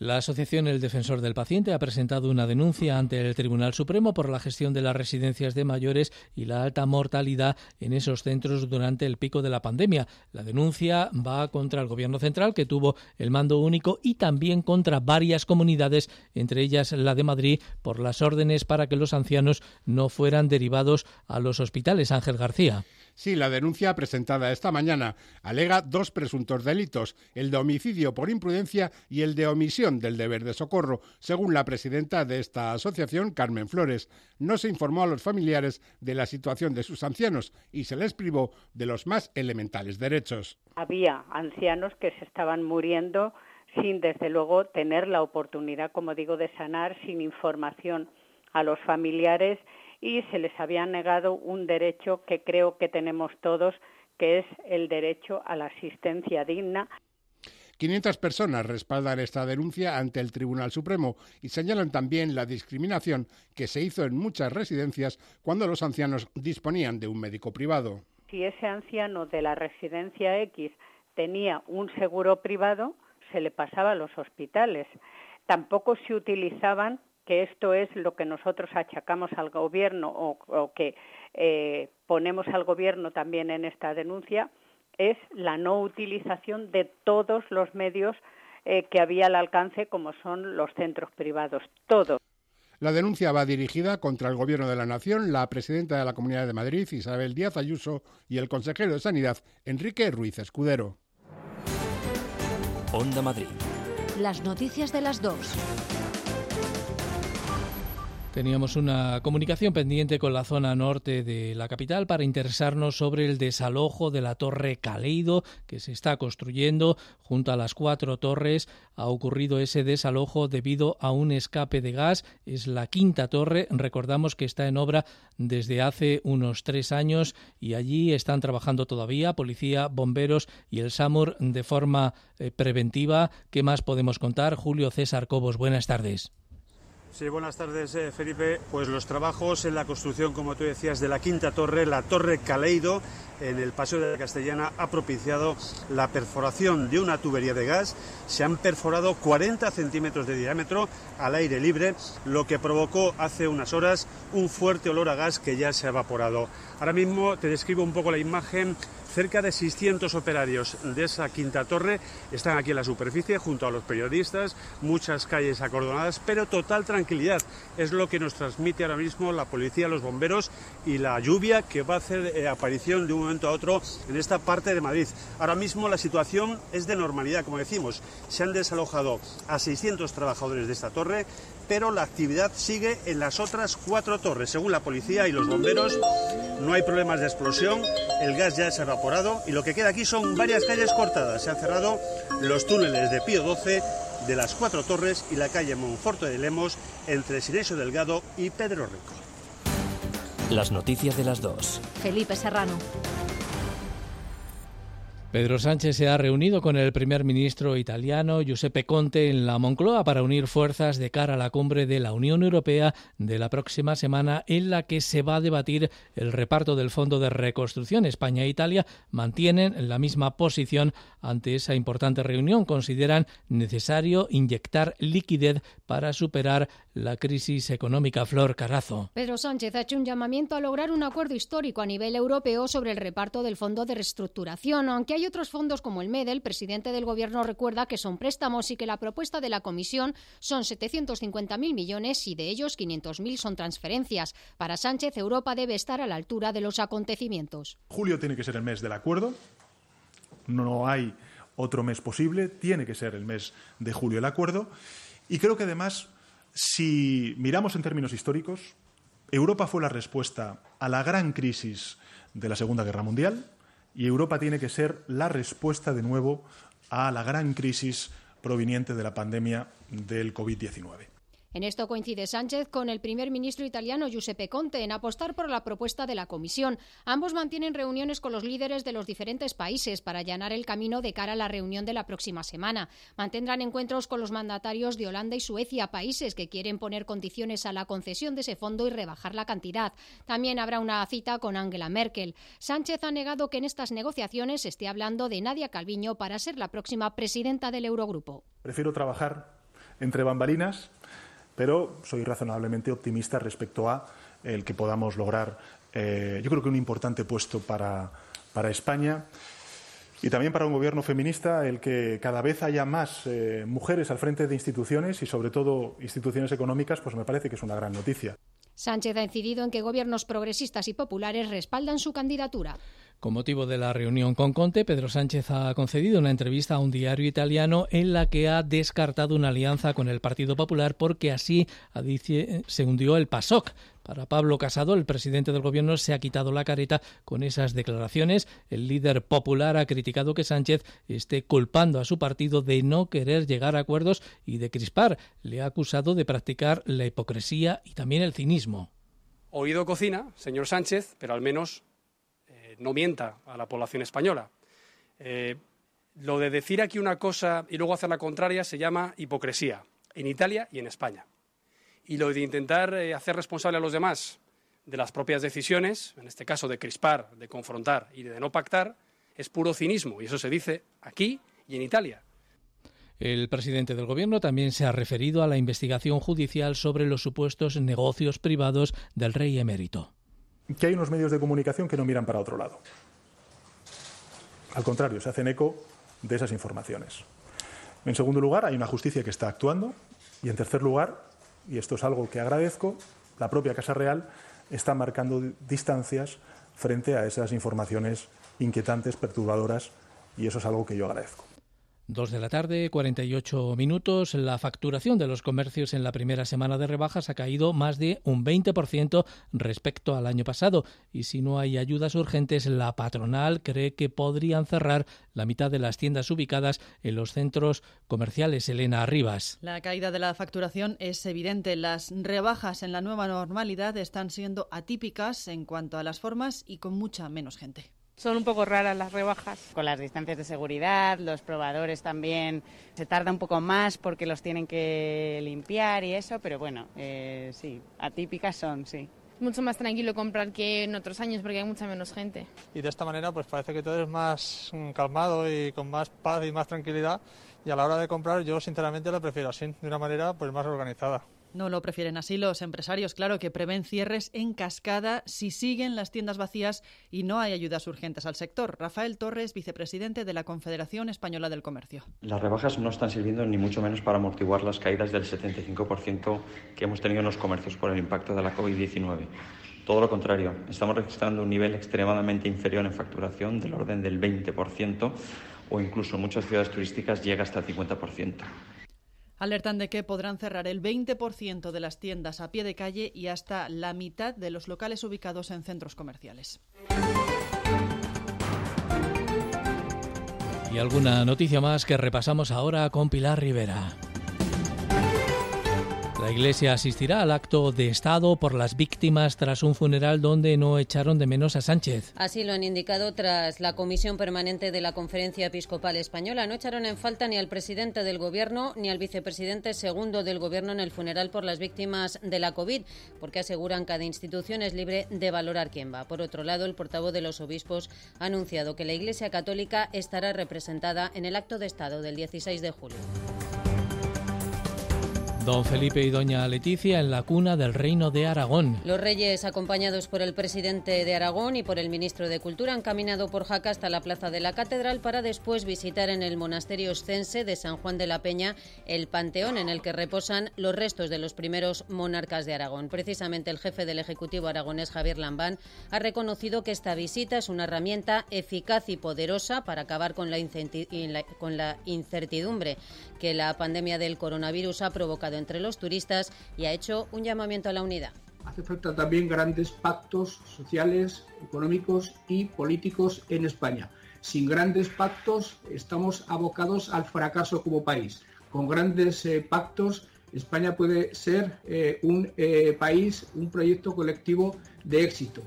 Speaker 1: La Asociación El Defensor del Paciente ha presentado una denuncia ante el Tribunal Supremo por la gestión de las residencias de mayores y la alta mortalidad en esos centros durante el pico de la pandemia. La denuncia va contra el Gobierno central, que tuvo el mando único, y también contra varias comunidades, entre ellas la de Madrid, por las órdenes para que los ancianos no fueran derivados a los hospitales. Ángel García.
Speaker 26: Sí, la denuncia presentada esta mañana alega dos presuntos delitos, el de homicidio por imprudencia y el de omisión del deber de socorro, según la presidenta de esta asociación, Carmen Flores. No se informó a los familiares de la situación de sus ancianos y se les privó de los más elementales derechos.
Speaker 44: Había ancianos que se estaban muriendo sin, desde luego, tener la oportunidad, como digo, de sanar, sin información a los familiares y se les había negado un derecho que creo que tenemos todos, que es el derecho a la asistencia digna.
Speaker 26: 500 personas respaldan esta denuncia ante el Tribunal Supremo y señalan también la discriminación que se hizo en muchas residencias cuando los ancianos disponían de un médico privado.
Speaker 44: Si ese anciano de la residencia X tenía un seguro privado, se le pasaba a los hospitales. Tampoco se utilizaban que esto es lo que nosotros achacamos al gobierno o, o que eh, ponemos al gobierno también en esta denuncia, es la no utilización de todos los medios eh, que había al alcance, como son los centros privados. Todo.
Speaker 26: La denuncia va dirigida contra el Gobierno de la Nación, la presidenta de la Comunidad de Madrid, Isabel Díaz Ayuso, y el consejero de Sanidad, Enrique Ruiz Escudero.
Speaker 45: Onda Madrid.
Speaker 46: Las noticias de las dos.
Speaker 1: Teníamos una comunicación pendiente con la zona norte de la capital para interesarnos sobre el desalojo de la Torre Caleido que se está construyendo junto a las cuatro torres. Ha ocurrido ese desalojo debido a un escape de gas. Es la quinta torre. Recordamos que está en obra desde hace unos tres años y allí están trabajando todavía policía, bomberos y el SAMUR de forma eh, preventiva. ¿Qué más podemos contar? Julio César Cobos, buenas tardes.
Speaker 38: Sí, buenas tardes, eh, Felipe. Pues los trabajos en la construcción, como tú decías, de la quinta torre, la Torre Caleido, en el Paseo de la Castellana, ha propiciado la perforación de una tubería de gas. Se han perforado 40 centímetros de diámetro al aire libre, lo que provocó hace unas horas un fuerte olor a gas que ya se ha evaporado. Ahora mismo te describo un poco la imagen Cerca de 600 operarios de esa quinta torre están aquí en la superficie junto a los periodistas, muchas calles acordonadas, pero total tranquilidad. Es lo que nos transmite ahora mismo la policía, los bomberos y la lluvia que va a hacer eh, aparición de un momento a otro en esta parte de Madrid. Ahora mismo la situación es de normalidad, como decimos. Se han desalojado a 600 trabajadores de esta torre, pero la actividad sigue en las otras cuatro torres. Según la policía y los bomberos, no hay problemas de explosión, el gas ya se ha evaporado y lo que queda aquí son varias calles cortadas. Se han cerrado los túneles de Pío XII de las cuatro torres y la calle Monforte de Lemos entre Sinesio Delgado y Pedro Rico.
Speaker 45: Las noticias de las dos.
Speaker 46: Felipe Serrano.
Speaker 1: Pedro Sánchez se ha reunido con el primer ministro italiano Giuseppe Conte en la Moncloa para unir fuerzas de cara a la cumbre de la Unión Europea de la próxima semana en la que se va a debatir el reparto del Fondo de Reconstrucción. España e Italia mantienen la misma posición ante esa importante reunión. Consideran necesario inyectar liquidez para superar la crisis económica. Flor Carazo.
Speaker 47: Pedro Sánchez ha hecho un llamamiento a lograr un acuerdo histórico a nivel europeo sobre el reparto del Fondo de Reestructuración, aunque hay otros fondos como el MEDE, el presidente del Gobierno recuerda que son préstamos y que la propuesta de la Comisión son 750.000 millones y de ellos 500.000 son transferencias. Para Sánchez, Europa debe estar a la altura de los acontecimientos.
Speaker 48: Julio tiene que ser el mes del acuerdo. No hay otro mes posible. Tiene que ser el mes de julio el acuerdo. Y creo que además, si miramos en términos históricos, Europa fue la respuesta a la gran crisis de la Segunda Guerra Mundial y Europa tiene que ser la respuesta de nuevo a la gran crisis proveniente de la pandemia del COVID-19.
Speaker 47: En esto coincide Sánchez con el primer ministro italiano Giuseppe Conte en apostar por la propuesta de la Comisión. Ambos mantienen reuniones con los líderes de los diferentes países para allanar el camino de cara a la reunión de la próxima semana. Mantendrán encuentros con los mandatarios de Holanda y Suecia, países que quieren poner condiciones a la concesión de ese fondo y rebajar la cantidad. También habrá una cita con Angela Merkel. Sánchez ha negado que en estas negociaciones esté hablando de Nadia Calviño para ser la próxima presidenta del Eurogrupo.
Speaker 48: Prefiero trabajar entre bambalinas pero soy razonablemente optimista respecto a el que podamos lograr, eh, yo creo que un importante puesto para, España y también para un gobierno feminista el que cada vez haya más eh, mujeres al frente de instituciones y sobre todo instituciones económicas, pues me parece que es una gran noticia.
Speaker 47: Sánchez ha incidido en que gobiernos progresistas y populares respaldan su candidatura.
Speaker 1: Con motivo de la reunión con Conte, Pedro Sánchez ha concedido una entrevista a un diario italiano en la que ha descartado una alianza con el Partido Popular porque así se hundió el PASOK. Para Pablo Casado, el presidente del gobierno se ha quitado la careta con esas declaraciones. El líder popular ha criticado que Sánchez esté culpando a su partido de no querer llegar a acuerdos y de crispar. Le ha acusado de practicar la hipocresía y también el cinismo.
Speaker 49: Oído cocina, señor Sánchez, pero al menos no mienta a la población española. Eh, lo de decir aquí una cosa y luego hacer la contraria se llama hipocresía, en Italia y en España. Y lo de intentar eh, hacer responsable a los demás de las propias decisiones, en este caso de crispar, de confrontar y de no pactar, es puro cinismo. Y eso se dice aquí y en Italia.
Speaker 1: El presidente del Gobierno también se ha referido a la investigación judicial sobre los supuestos negocios privados del rey emérito
Speaker 48: que hay unos medios de comunicación que no miran para otro lado. Al contrario, se hacen eco de esas informaciones. En segundo lugar, hay una justicia que está actuando. Y en tercer lugar, y esto es algo que agradezco, la propia Casa Real está marcando distancias frente a esas informaciones inquietantes, perturbadoras, y eso es algo que yo agradezco.
Speaker 1: Dos de la tarde, 48 minutos. La facturación de los comercios en la primera semana de rebajas ha caído más de un 20% respecto al año pasado. Y si no hay ayudas urgentes, la patronal cree que podrían cerrar la mitad de las tiendas ubicadas en los centros comerciales. Elena Arribas.
Speaker 12: La caída de la facturación es evidente. Las rebajas en la nueva normalidad están siendo atípicas en cuanto a las formas y con mucha menos gente.
Speaker 50: Son un poco raras las rebajas.
Speaker 51: Con las distancias de seguridad, los probadores también se tarda un poco más porque los tienen que limpiar y eso, pero bueno, eh, sí, atípicas son, sí.
Speaker 50: Mucho más tranquilo comprar que en otros años porque hay mucha menos gente.
Speaker 52: Y de esta manera pues parece que todo es más calmado y con más paz y más tranquilidad y a la hora de comprar yo sinceramente lo prefiero así, de una manera pues más organizada.
Speaker 12: No lo prefieren así los empresarios, claro, que prevén cierres en cascada si siguen las tiendas vacías y no hay ayudas urgentes al sector. Rafael Torres, vicepresidente de la Confederación Española del Comercio.
Speaker 38: Las rebajas no están sirviendo ni mucho menos para amortiguar las caídas del 75% que hemos tenido en los comercios por el impacto de la COVID-19. Todo lo contrario, estamos registrando un nivel extremadamente inferior en facturación del orden del 20% o incluso en muchas ciudades turísticas llega hasta el 50%.
Speaker 12: Alertan de que podrán cerrar el 20% de las tiendas a pie de calle y hasta la mitad de los locales ubicados en centros comerciales.
Speaker 1: Y alguna noticia más que repasamos ahora con Pilar Rivera. La Iglesia asistirá al acto de Estado por las víctimas tras un funeral donde no echaron de menos a Sánchez.
Speaker 53: Así lo han indicado tras la Comisión Permanente de la Conferencia Episcopal Española. No echaron en falta ni al presidente del Gobierno ni al vicepresidente segundo del Gobierno en el funeral por las víctimas de la COVID, porque aseguran cada institución es libre de valorar quién va. Por otro lado, el portavoz de los obispos ha anunciado que la Iglesia Católica estará representada en el acto de Estado del 16 de julio.
Speaker 1: Don Felipe y doña Leticia en la cuna del Reino de Aragón.
Speaker 53: Los reyes, acompañados por el presidente de Aragón y por el ministro de Cultura, han caminado por Jaca hasta la plaza de la Catedral para después visitar en el monasterio oscense de San Juan de la Peña el panteón en el que reposan los restos de los primeros monarcas de Aragón. Precisamente el jefe del Ejecutivo aragonés, Javier Lambán, ha reconocido que esta visita es una herramienta eficaz y poderosa para acabar con la, con la incertidumbre que la pandemia del coronavirus ha provocado entre los turistas y ha hecho un llamamiento a la unidad.
Speaker 54: Hace falta también grandes pactos sociales, económicos y políticos en España. Sin grandes pactos estamos abocados al fracaso como país. Con grandes eh, pactos España puede ser eh, un eh, país, un proyecto colectivo de éxito.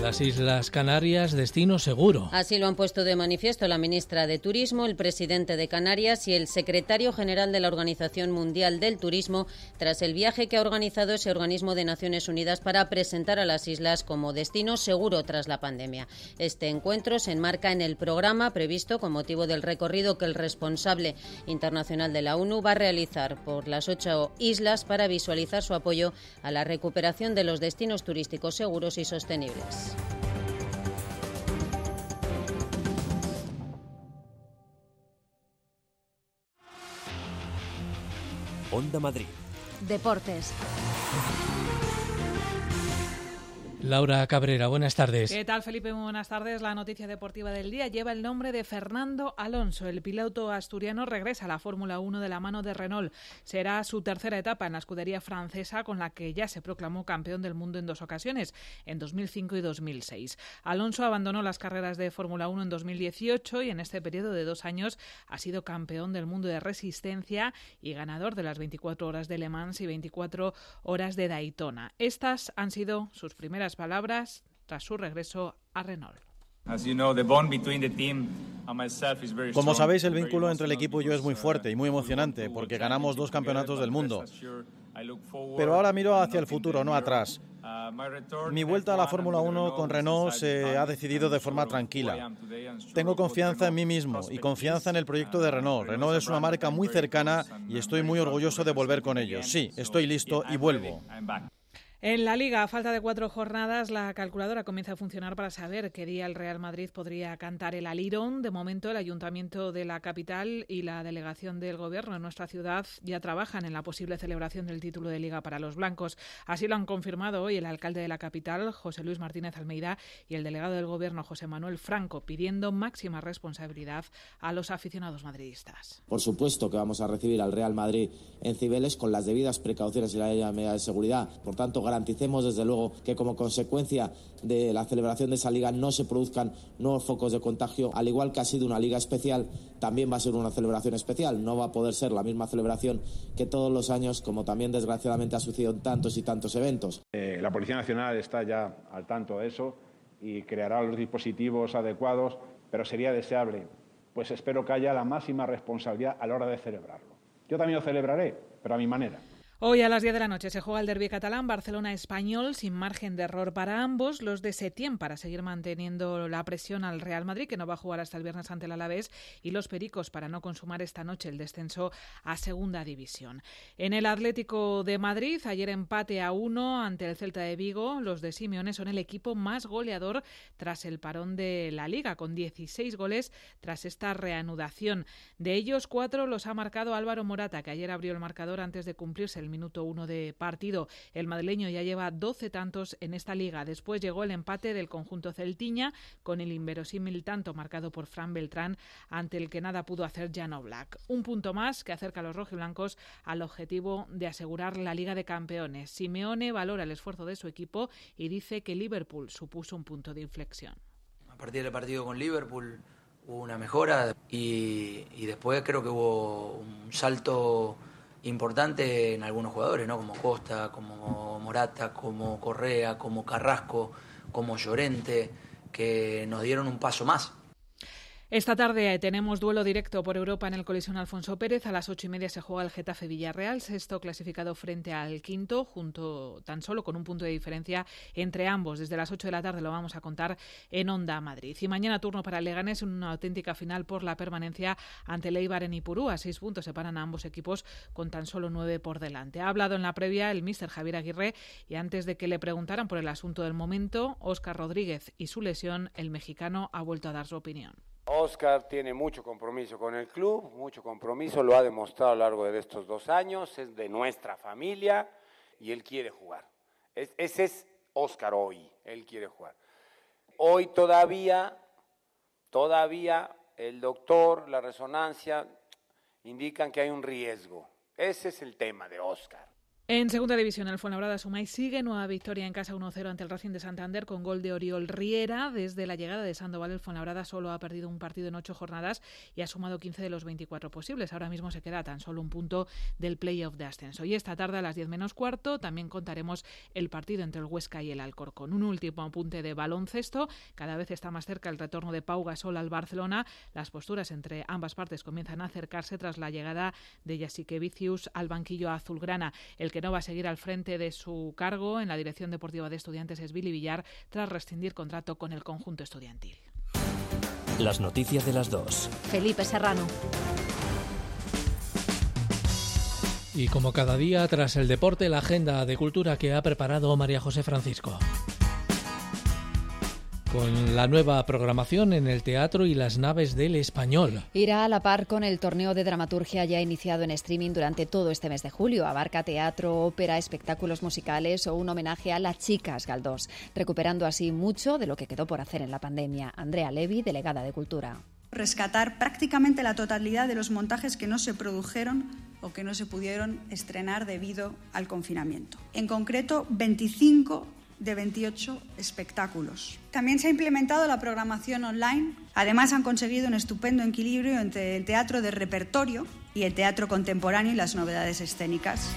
Speaker 1: Las Islas Canarias, destino seguro.
Speaker 53: Así lo han puesto de manifiesto la ministra de Turismo, el presidente de Canarias y el secretario general de la Organización Mundial del Turismo tras el viaje que ha organizado ese organismo de Naciones Unidas para presentar a las islas como destino seguro tras la pandemia. Este encuentro se enmarca en el programa previsto con motivo del recorrido que el responsable internacional de la ONU va a realizar por las ocho islas para visualizar su apoyo a la recuperación de los destinos turísticos seguros y sostenibles.
Speaker 5: Onda Madrid.
Speaker 55: Deportes.
Speaker 1: Laura Cabrera, buenas tardes.
Speaker 56: ¿Qué tal, Felipe? Muy buenas tardes. La noticia deportiva del día lleva el nombre de Fernando Alonso. El piloto asturiano regresa a la Fórmula 1 de la mano de Renault. Será su tercera etapa en la escudería francesa con la que ya se proclamó campeón del mundo en dos ocasiones, en 2005 y 2006. Alonso abandonó las carreras de Fórmula 1 en 2018 y en este periodo de dos años ha sido campeón del mundo de resistencia y ganador de las 24 horas de Le Mans y 24 horas de Daytona. Estas han sido sus primeras palabras tras su regreso a Renault.
Speaker 34: Como sabéis, el vínculo entre el equipo y yo es muy fuerte y muy emocionante porque ganamos dos campeonatos del mundo. Pero ahora miro hacia el futuro, no atrás. Mi vuelta a la Fórmula 1 con Renault se ha decidido de forma tranquila. Tengo confianza en mí mismo y confianza en el proyecto de Renault. Renault es una marca muy cercana y estoy muy orgulloso de volver con ellos. Sí, estoy listo y vuelvo.
Speaker 56: En la Liga, a falta de cuatro jornadas, la calculadora comienza a funcionar para saber qué día el Real Madrid podría cantar el alirón. De momento, el Ayuntamiento de la capital y la delegación del Gobierno en nuestra ciudad ya trabajan en la posible celebración del título de Liga para los blancos. Así lo han confirmado hoy el alcalde de la capital, José Luis Martínez Almeida, y el delegado del Gobierno, José Manuel Franco, pidiendo máxima responsabilidad a los aficionados madridistas.
Speaker 19: Por supuesto que vamos a recibir al Real Madrid en Cibeles con las debidas precauciones y la medida de seguridad. Por tanto, garanticemos desde luego que como consecuencia de la celebración de esa liga no se produzcan nuevos focos de contagio, al igual que ha sido una liga especial, también va a ser una celebración especial, no va a poder ser la misma celebración que todos los años, como también desgraciadamente ha sucedido en tantos y tantos eventos.
Speaker 14: Eh, la Policía Nacional está ya al tanto de eso y creará los dispositivos adecuados, pero sería deseable, pues espero que haya la máxima responsabilidad a la hora de celebrarlo. Yo también lo celebraré, pero a mi manera.
Speaker 56: Hoy a las 10 de la noche se juega el derby catalán Barcelona-Español sin margen de error para ambos. Los de Setién para seguir manteniendo la presión al Real Madrid, que no va a jugar hasta el viernes ante el Alavés, y los Pericos para no consumar esta noche el descenso a Segunda División. En el Atlético de Madrid, ayer empate a uno ante el Celta de Vigo. Los de Simeone son el equipo más goleador tras el parón de la Liga, con 16 goles tras esta reanudación. De ellos, cuatro los ha marcado Álvaro Morata, que ayer abrió el marcador antes de cumplirse el minuto uno de partido. El madrileño ya lleva 12 tantos en esta liga. Después llegó el empate del conjunto celtiña con el inverosímil tanto marcado por Fran Beltrán ante el que nada pudo hacer Jano Black. Un punto más que acerca a los rojiblancos al objetivo de asegurar la Liga de Campeones. Simeone valora el esfuerzo de su equipo y dice que Liverpool supuso un punto de inflexión.
Speaker 38: A partir del partido con Liverpool hubo una mejora y, y después creo que hubo un salto importante en algunos jugadores, ¿no? Como Costa, como Morata, como Correa, como Carrasco, como Llorente, que nos dieron un paso más.
Speaker 56: Esta tarde tenemos duelo directo por Europa en el Colisión Alfonso Pérez. A las ocho y media se juega el Getafe Villarreal, sexto clasificado frente al quinto, junto tan solo con un punto de diferencia entre ambos. Desde las ocho de la tarde lo vamos a contar en Onda Madrid. Y mañana turno para el Leganés, una auténtica final por la permanencia ante el Eibar en Ipurú. A seis puntos separan a ambos equipos con tan solo nueve por delante. Ha hablado en la previa el míster Javier Aguirre y antes de que le preguntaran por el asunto del momento, Óscar Rodríguez y su lesión, el mexicano ha vuelto a dar su opinión.
Speaker 57: Oscar tiene mucho compromiso con el club, mucho compromiso, lo ha demostrado a lo largo de estos dos años, es de nuestra familia y él quiere jugar. ese es Oscar hoy, él quiere jugar. Hoy todavía, todavía el doctor, la resonancia indican que hay un riesgo. Ese es el tema de Oscar.
Speaker 56: En segunda división, el Fuenlabrada Sumay sigue nueva victoria en casa 1-0 ante el Racing de Santander con gol de Oriol Riera. Desde la llegada de Sandoval, el Fuenlabrada solo ha perdido un partido en ocho jornadas y ha sumado 15 de los 24 posibles. Ahora mismo se queda tan solo un punto del playoff de ascenso. Y esta tarde a las 10 menos cuarto también contaremos el partido entre el Huesca y el Alcorcón. Un último apunte de baloncesto. Cada vez está más cerca el retorno de Pau Gasol al Barcelona. Las posturas entre ambas partes comienzan a acercarse tras la llegada de Jasique Vicius al banquillo azulgrana. El que no va a seguir al frente de su cargo en la dirección deportiva de estudiantes es Billy Villar tras rescindir contrato con el conjunto estudiantil.
Speaker 5: Las noticias de las dos.
Speaker 40: Felipe Serrano.
Speaker 1: Y como cada día, tras el deporte, la agenda de cultura que ha preparado María José Francisco con la nueva programación en el teatro y las naves del español.
Speaker 40: Irá a la par con el torneo de dramaturgia ya iniciado en streaming durante todo este mes de julio. Abarca teatro, ópera, espectáculos musicales o un homenaje a las chicas Galdós, recuperando así mucho de lo que quedó por hacer en la pandemia. Andrea Levi, delegada de Cultura.
Speaker 58: Rescatar prácticamente la totalidad de los montajes que no se produjeron o que no se pudieron estrenar debido al confinamiento. En concreto, 25 de 28 espectáculos. También se ha implementado la programación online. Además, han conseguido un estupendo equilibrio entre el teatro de repertorio y el teatro contemporáneo y las novedades escénicas.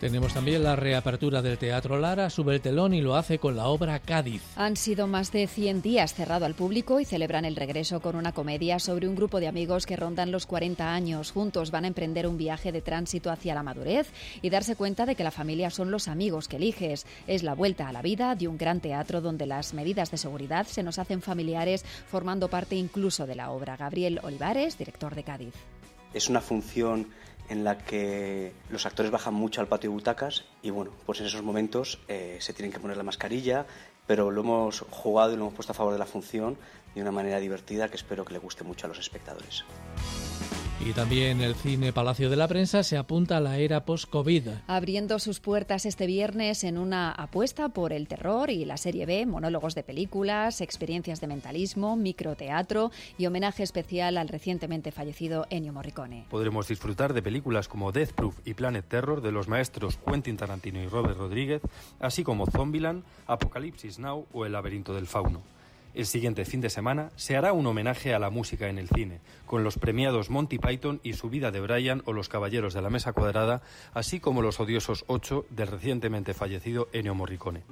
Speaker 1: Tenemos también la reapertura del Teatro Lara, sube el telón y lo hace con la obra Cádiz.
Speaker 40: Han sido más de 100 días cerrado al público y celebran el regreso con una comedia sobre un grupo de amigos que rondan los 40 años. Juntos van a emprender un viaje de tránsito hacia la madurez y darse cuenta de que la familia son los amigos que eliges. Es la vuelta a la vida de un gran teatro donde las medidas de seguridad se nos hacen familiares, formando parte incluso de la obra. Gabriel Olivares, director de Cádiz.
Speaker 59: Es una función
Speaker 60: en la que los actores bajan mucho al patio de butacas y bueno, pues en esos momentos eh, se tienen que poner la mascarilla, pero lo hemos jugado y lo hemos puesto a favor de la función de una manera divertida que espero que le guste mucho a los espectadores.
Speaker 1: Y también el cine Palacio de la Prensa se apunta a la era post-COVID.
Speaker 40: Abriendo sus puertas este viernes en una apuesta por el terror y la serie B, monólogos de películas, experiencias de mentalismo, microteatro y homenaje especial al recientemente fallecido Ennio Morricone.
Speaker 59: Podremos disfrutar de películas como Death Proof y Planet Terror de los maestros Quentin Tarantino y Robert Rodríguez, así como Zombieland, Apocalipsis Now o El laberinto del fauno. El siguiente fin de semana se hará un homenaje a la música en el cine, con los premiados Monty Python y su vida de Brian o Los Caballeros de la Mesa Cuadrada, así como los odiosos ocho del recientemente fallecido Ennio Morricone.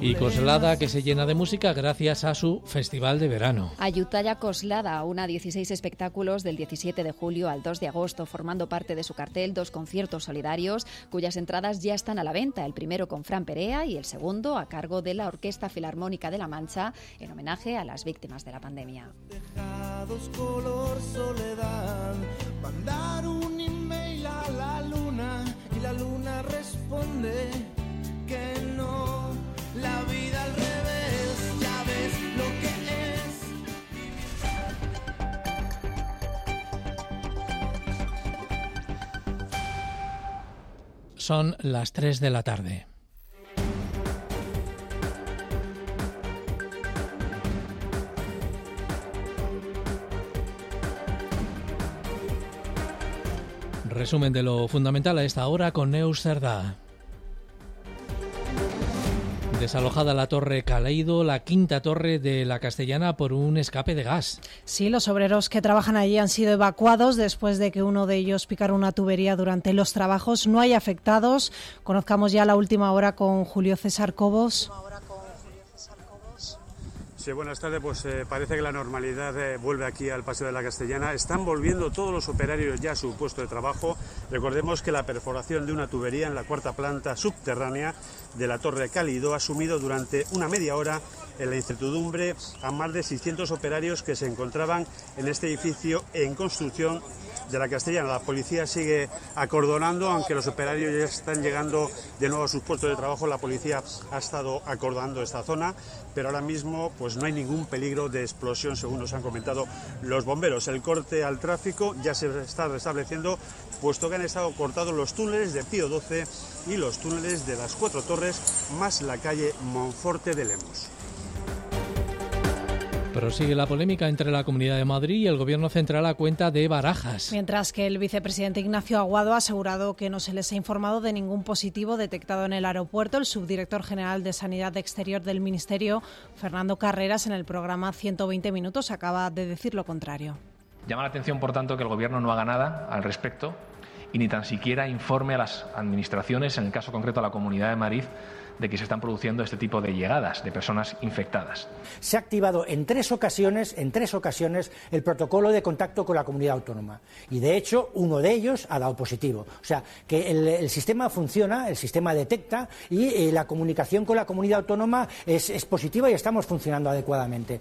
Speaker 1: Y Coslada que se llena de música gracias a su Festival de Verano.
Speaker 40: Ayutthaya Coslada, una 16 espectáculos del 17 de julio al 2 de agosto, formando parte de su cartel dos conciertos solidarios cuyas entradas ya están a la venta, el primero con Fran Perea y el segundo a cargo de la Orquesta Filarmónica de La Mancha en homenaje a las víctimas de la pandemia.
Speaker 61: color soledad, mandar un email a la luna y la luna responde que no, la vida al revés, ya ves lo que
Speaker 1: es. Son las 3 de la tarde. Resumen de lo fundamental a esta hora con Neus Cerdá. Desalojada la torre Caleido, la quinta torre de la Castellana por un escape de gas.
Speaker 4: Sí, los obreros que trabajan allí han sido evacuados después de que uno de ellos picara una tubería durante los trabajos. No hay afectados. Conozcamos ya la última hora con Julio César Cobos.
Speaker 62: Buenas tardes. Pues eh, parece que la normalidad eh, vuelve aquí al Paseo de la Castellana. Están volviendo todos los operarios ya a su puesto de trabajo. Recordemos que la perforación de una tubería en la cuarta planta subterránea de la Torre Cálido ha sumido durante una media hora en la incertidumbre a más de 600 operarios que se encontraban en este edificio en construcción de la Castellana. La policía sigue acordonando, aunque los operarios ya están llegando de nuevo a sus puestos de trabajo. La policía ha estado acordando esta zona, pero ahora mismo pues no hay ningún peligro de explosión, según nos han comentado los bomberos. El corte al tráfico ya se está restableciendo, puesto que han estado cortados los túneles de Pío 12 y los túneles de las Cuatro Torres, más la calle Monforte de Lemos.
Speaker 1: Prosigue la polémica entre la Comunidad de Madrid y el Gobierno Central a cuenta de Barajas.
Speaker 4: Mientras que el vicepresidente Ignacio Aguado ha asegurado que no se les ha informado de ningún positivo detectado en el aeropuerto, el subdirector general de Sanidad Exterior del Ministerio, Fernando Carreras, en el programa 120 Minutos acaba de decir lo contrario.
Speaker 2: Llama la atención, por tanto, que el Gobierno no haga nada al respecto y ni tan siquiera informe a las administraciones, en el caso concreto a la Comunidad de Madrid, de que se están produciendo este tipo de llegadas de personas infectadas.
Speaker 63: Se ha activado en tres ocasiones, en tres ocasiones, el protocolo de contacto con la comunidad autónoma. Y de hecho, uno de ellos ha dado positivo. O sea, que el, sistema funciona, el sistema detecta y eh, la comunicación con la comunidad autónoma es, es positiva y estamos funcionando adecuadamente.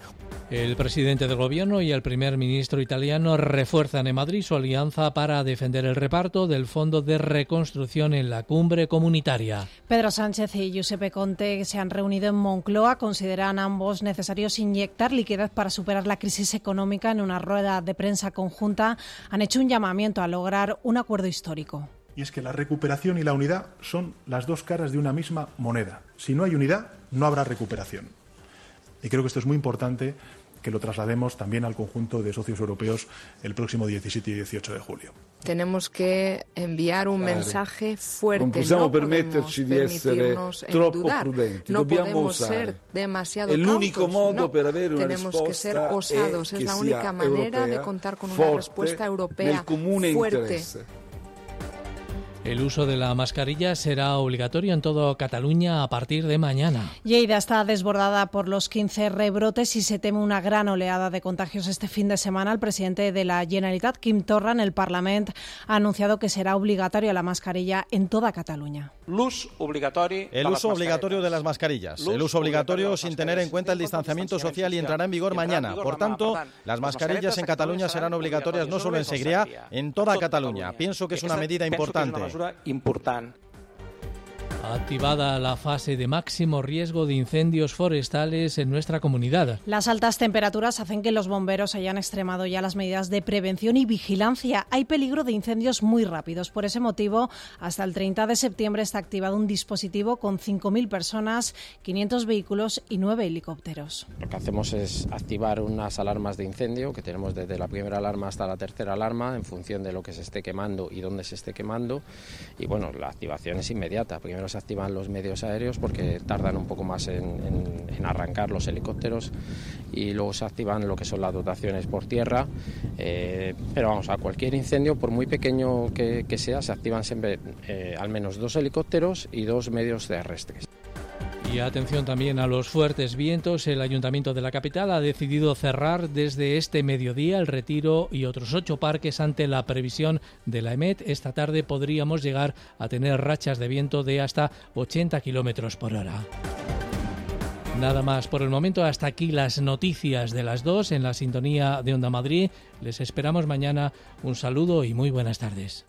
Speaker 1: El presidente del gobierno y el primer ministro italiano refuerzan en Madrid su alianza para defender el reparto del Fondo de Reconstrucción en la cumbre comunitaria.
Speaker 4: Pedro Sánchez y Giuseppe Conte se han reunido en Moncloa. Consideran ambos necesarios inyectar liquidez para superar la crisis económica. En una rueda de prensa conjunta han hecho un llamamiento a lograr un acuerdo histórico.
Speaker 48: Y es que la recuperación y la unidad son las dos caras de una misma moneda. Si no hay unidad, no habrá recuperación. Y creo que esto es muy importante que lo traslademos también al conjunto de socios europeos el próximo 17 y 18 de julio.
Speaker 58: Tenemos que enviar un mensaje fuerte.
Speaker 64: Non possiamo no permetterci di essere troppo prudenti,
Speaker 58: no
Speaker 64: dobbiamo
Speaker 58: ser demasiado
Speaker 64: l'unico modo no. per avere una
Speaker 58: Tenemos que ser osados, es la única manera
Speaker 64: europea,
Speaker 58: de contar con una respuesta europea
Speaker 64: comune
Speaker 58: fuerte.
Speaker 1: El uso de la mascarilla será obligatorio en toda Cataluña a partir de mañana.
Speaker 4: Lleida está desbordada por los 15 rebrotes y se teme una gran oleada de contagios este fin de semana. El presidente de la Generalitat, Quim Torra, en el Parlamento, ha anunciado que será obligatoria la mascarilla en toda Cataluña.
Speaker 34: El uso obligatorio de las mascarillas. El uso obligatorio sin tener en cuenta el distanciamiento social y entrará en vigor mañana. Por tanto, las mascarillas en Cataluña serán obligatorias no solo en Segrià, en toda Cataluña. Pienso que es una medida importante
Speaker 3: mesura important.
Speaker 1: Activada la fase de máximo riesgo de incendios forestales en nuestra comunidad.
Speaker 4: Las altas temperaturas hacen que los bomberos hayan extremado ya las medidas de prevención y vigilancia. Hay peligro de incendios muy rápidos. Por ese motivo, hasta el 30 de septiembre está activado un dispositivo con 5.000 personas, 500 vehículos y 9 helicópteros.
Speaker 65: Lo que hacemos es activar unas alarmas de incendio que tenemos desde la primera alarma hasta la tercera alarma en función de lo que se esté quemando y dónde se esté quemando. Y bueno, la activación es inmediata. Primero se activan los medios aéreos porque tardan un poco más en, arrancar los helicópteros y luego se activan lo que son las dotaciones por tierra. Eh, pero vamos, a cualquier incendio, por muy pequeño que, sea, se activan siempre eh, al menos dos helicópteros y dos medios terrestres.
Speaker 1: Y atención también a los fuertes vientos. El Ayuntamiento de la capital ha decidido cerrar desde este mediodía el retiro y otros ocho parques ante la previsión de la EMET. Esta tarde podríamos llegar a tener rachas de viento de hasta 80 kilómetros por hora. Nada más por el momento. Hasta aquí las noticias de las dos en la sintonía de Onda Madrid. Les esperamos mañana. Un saludo y muy buenas tardes.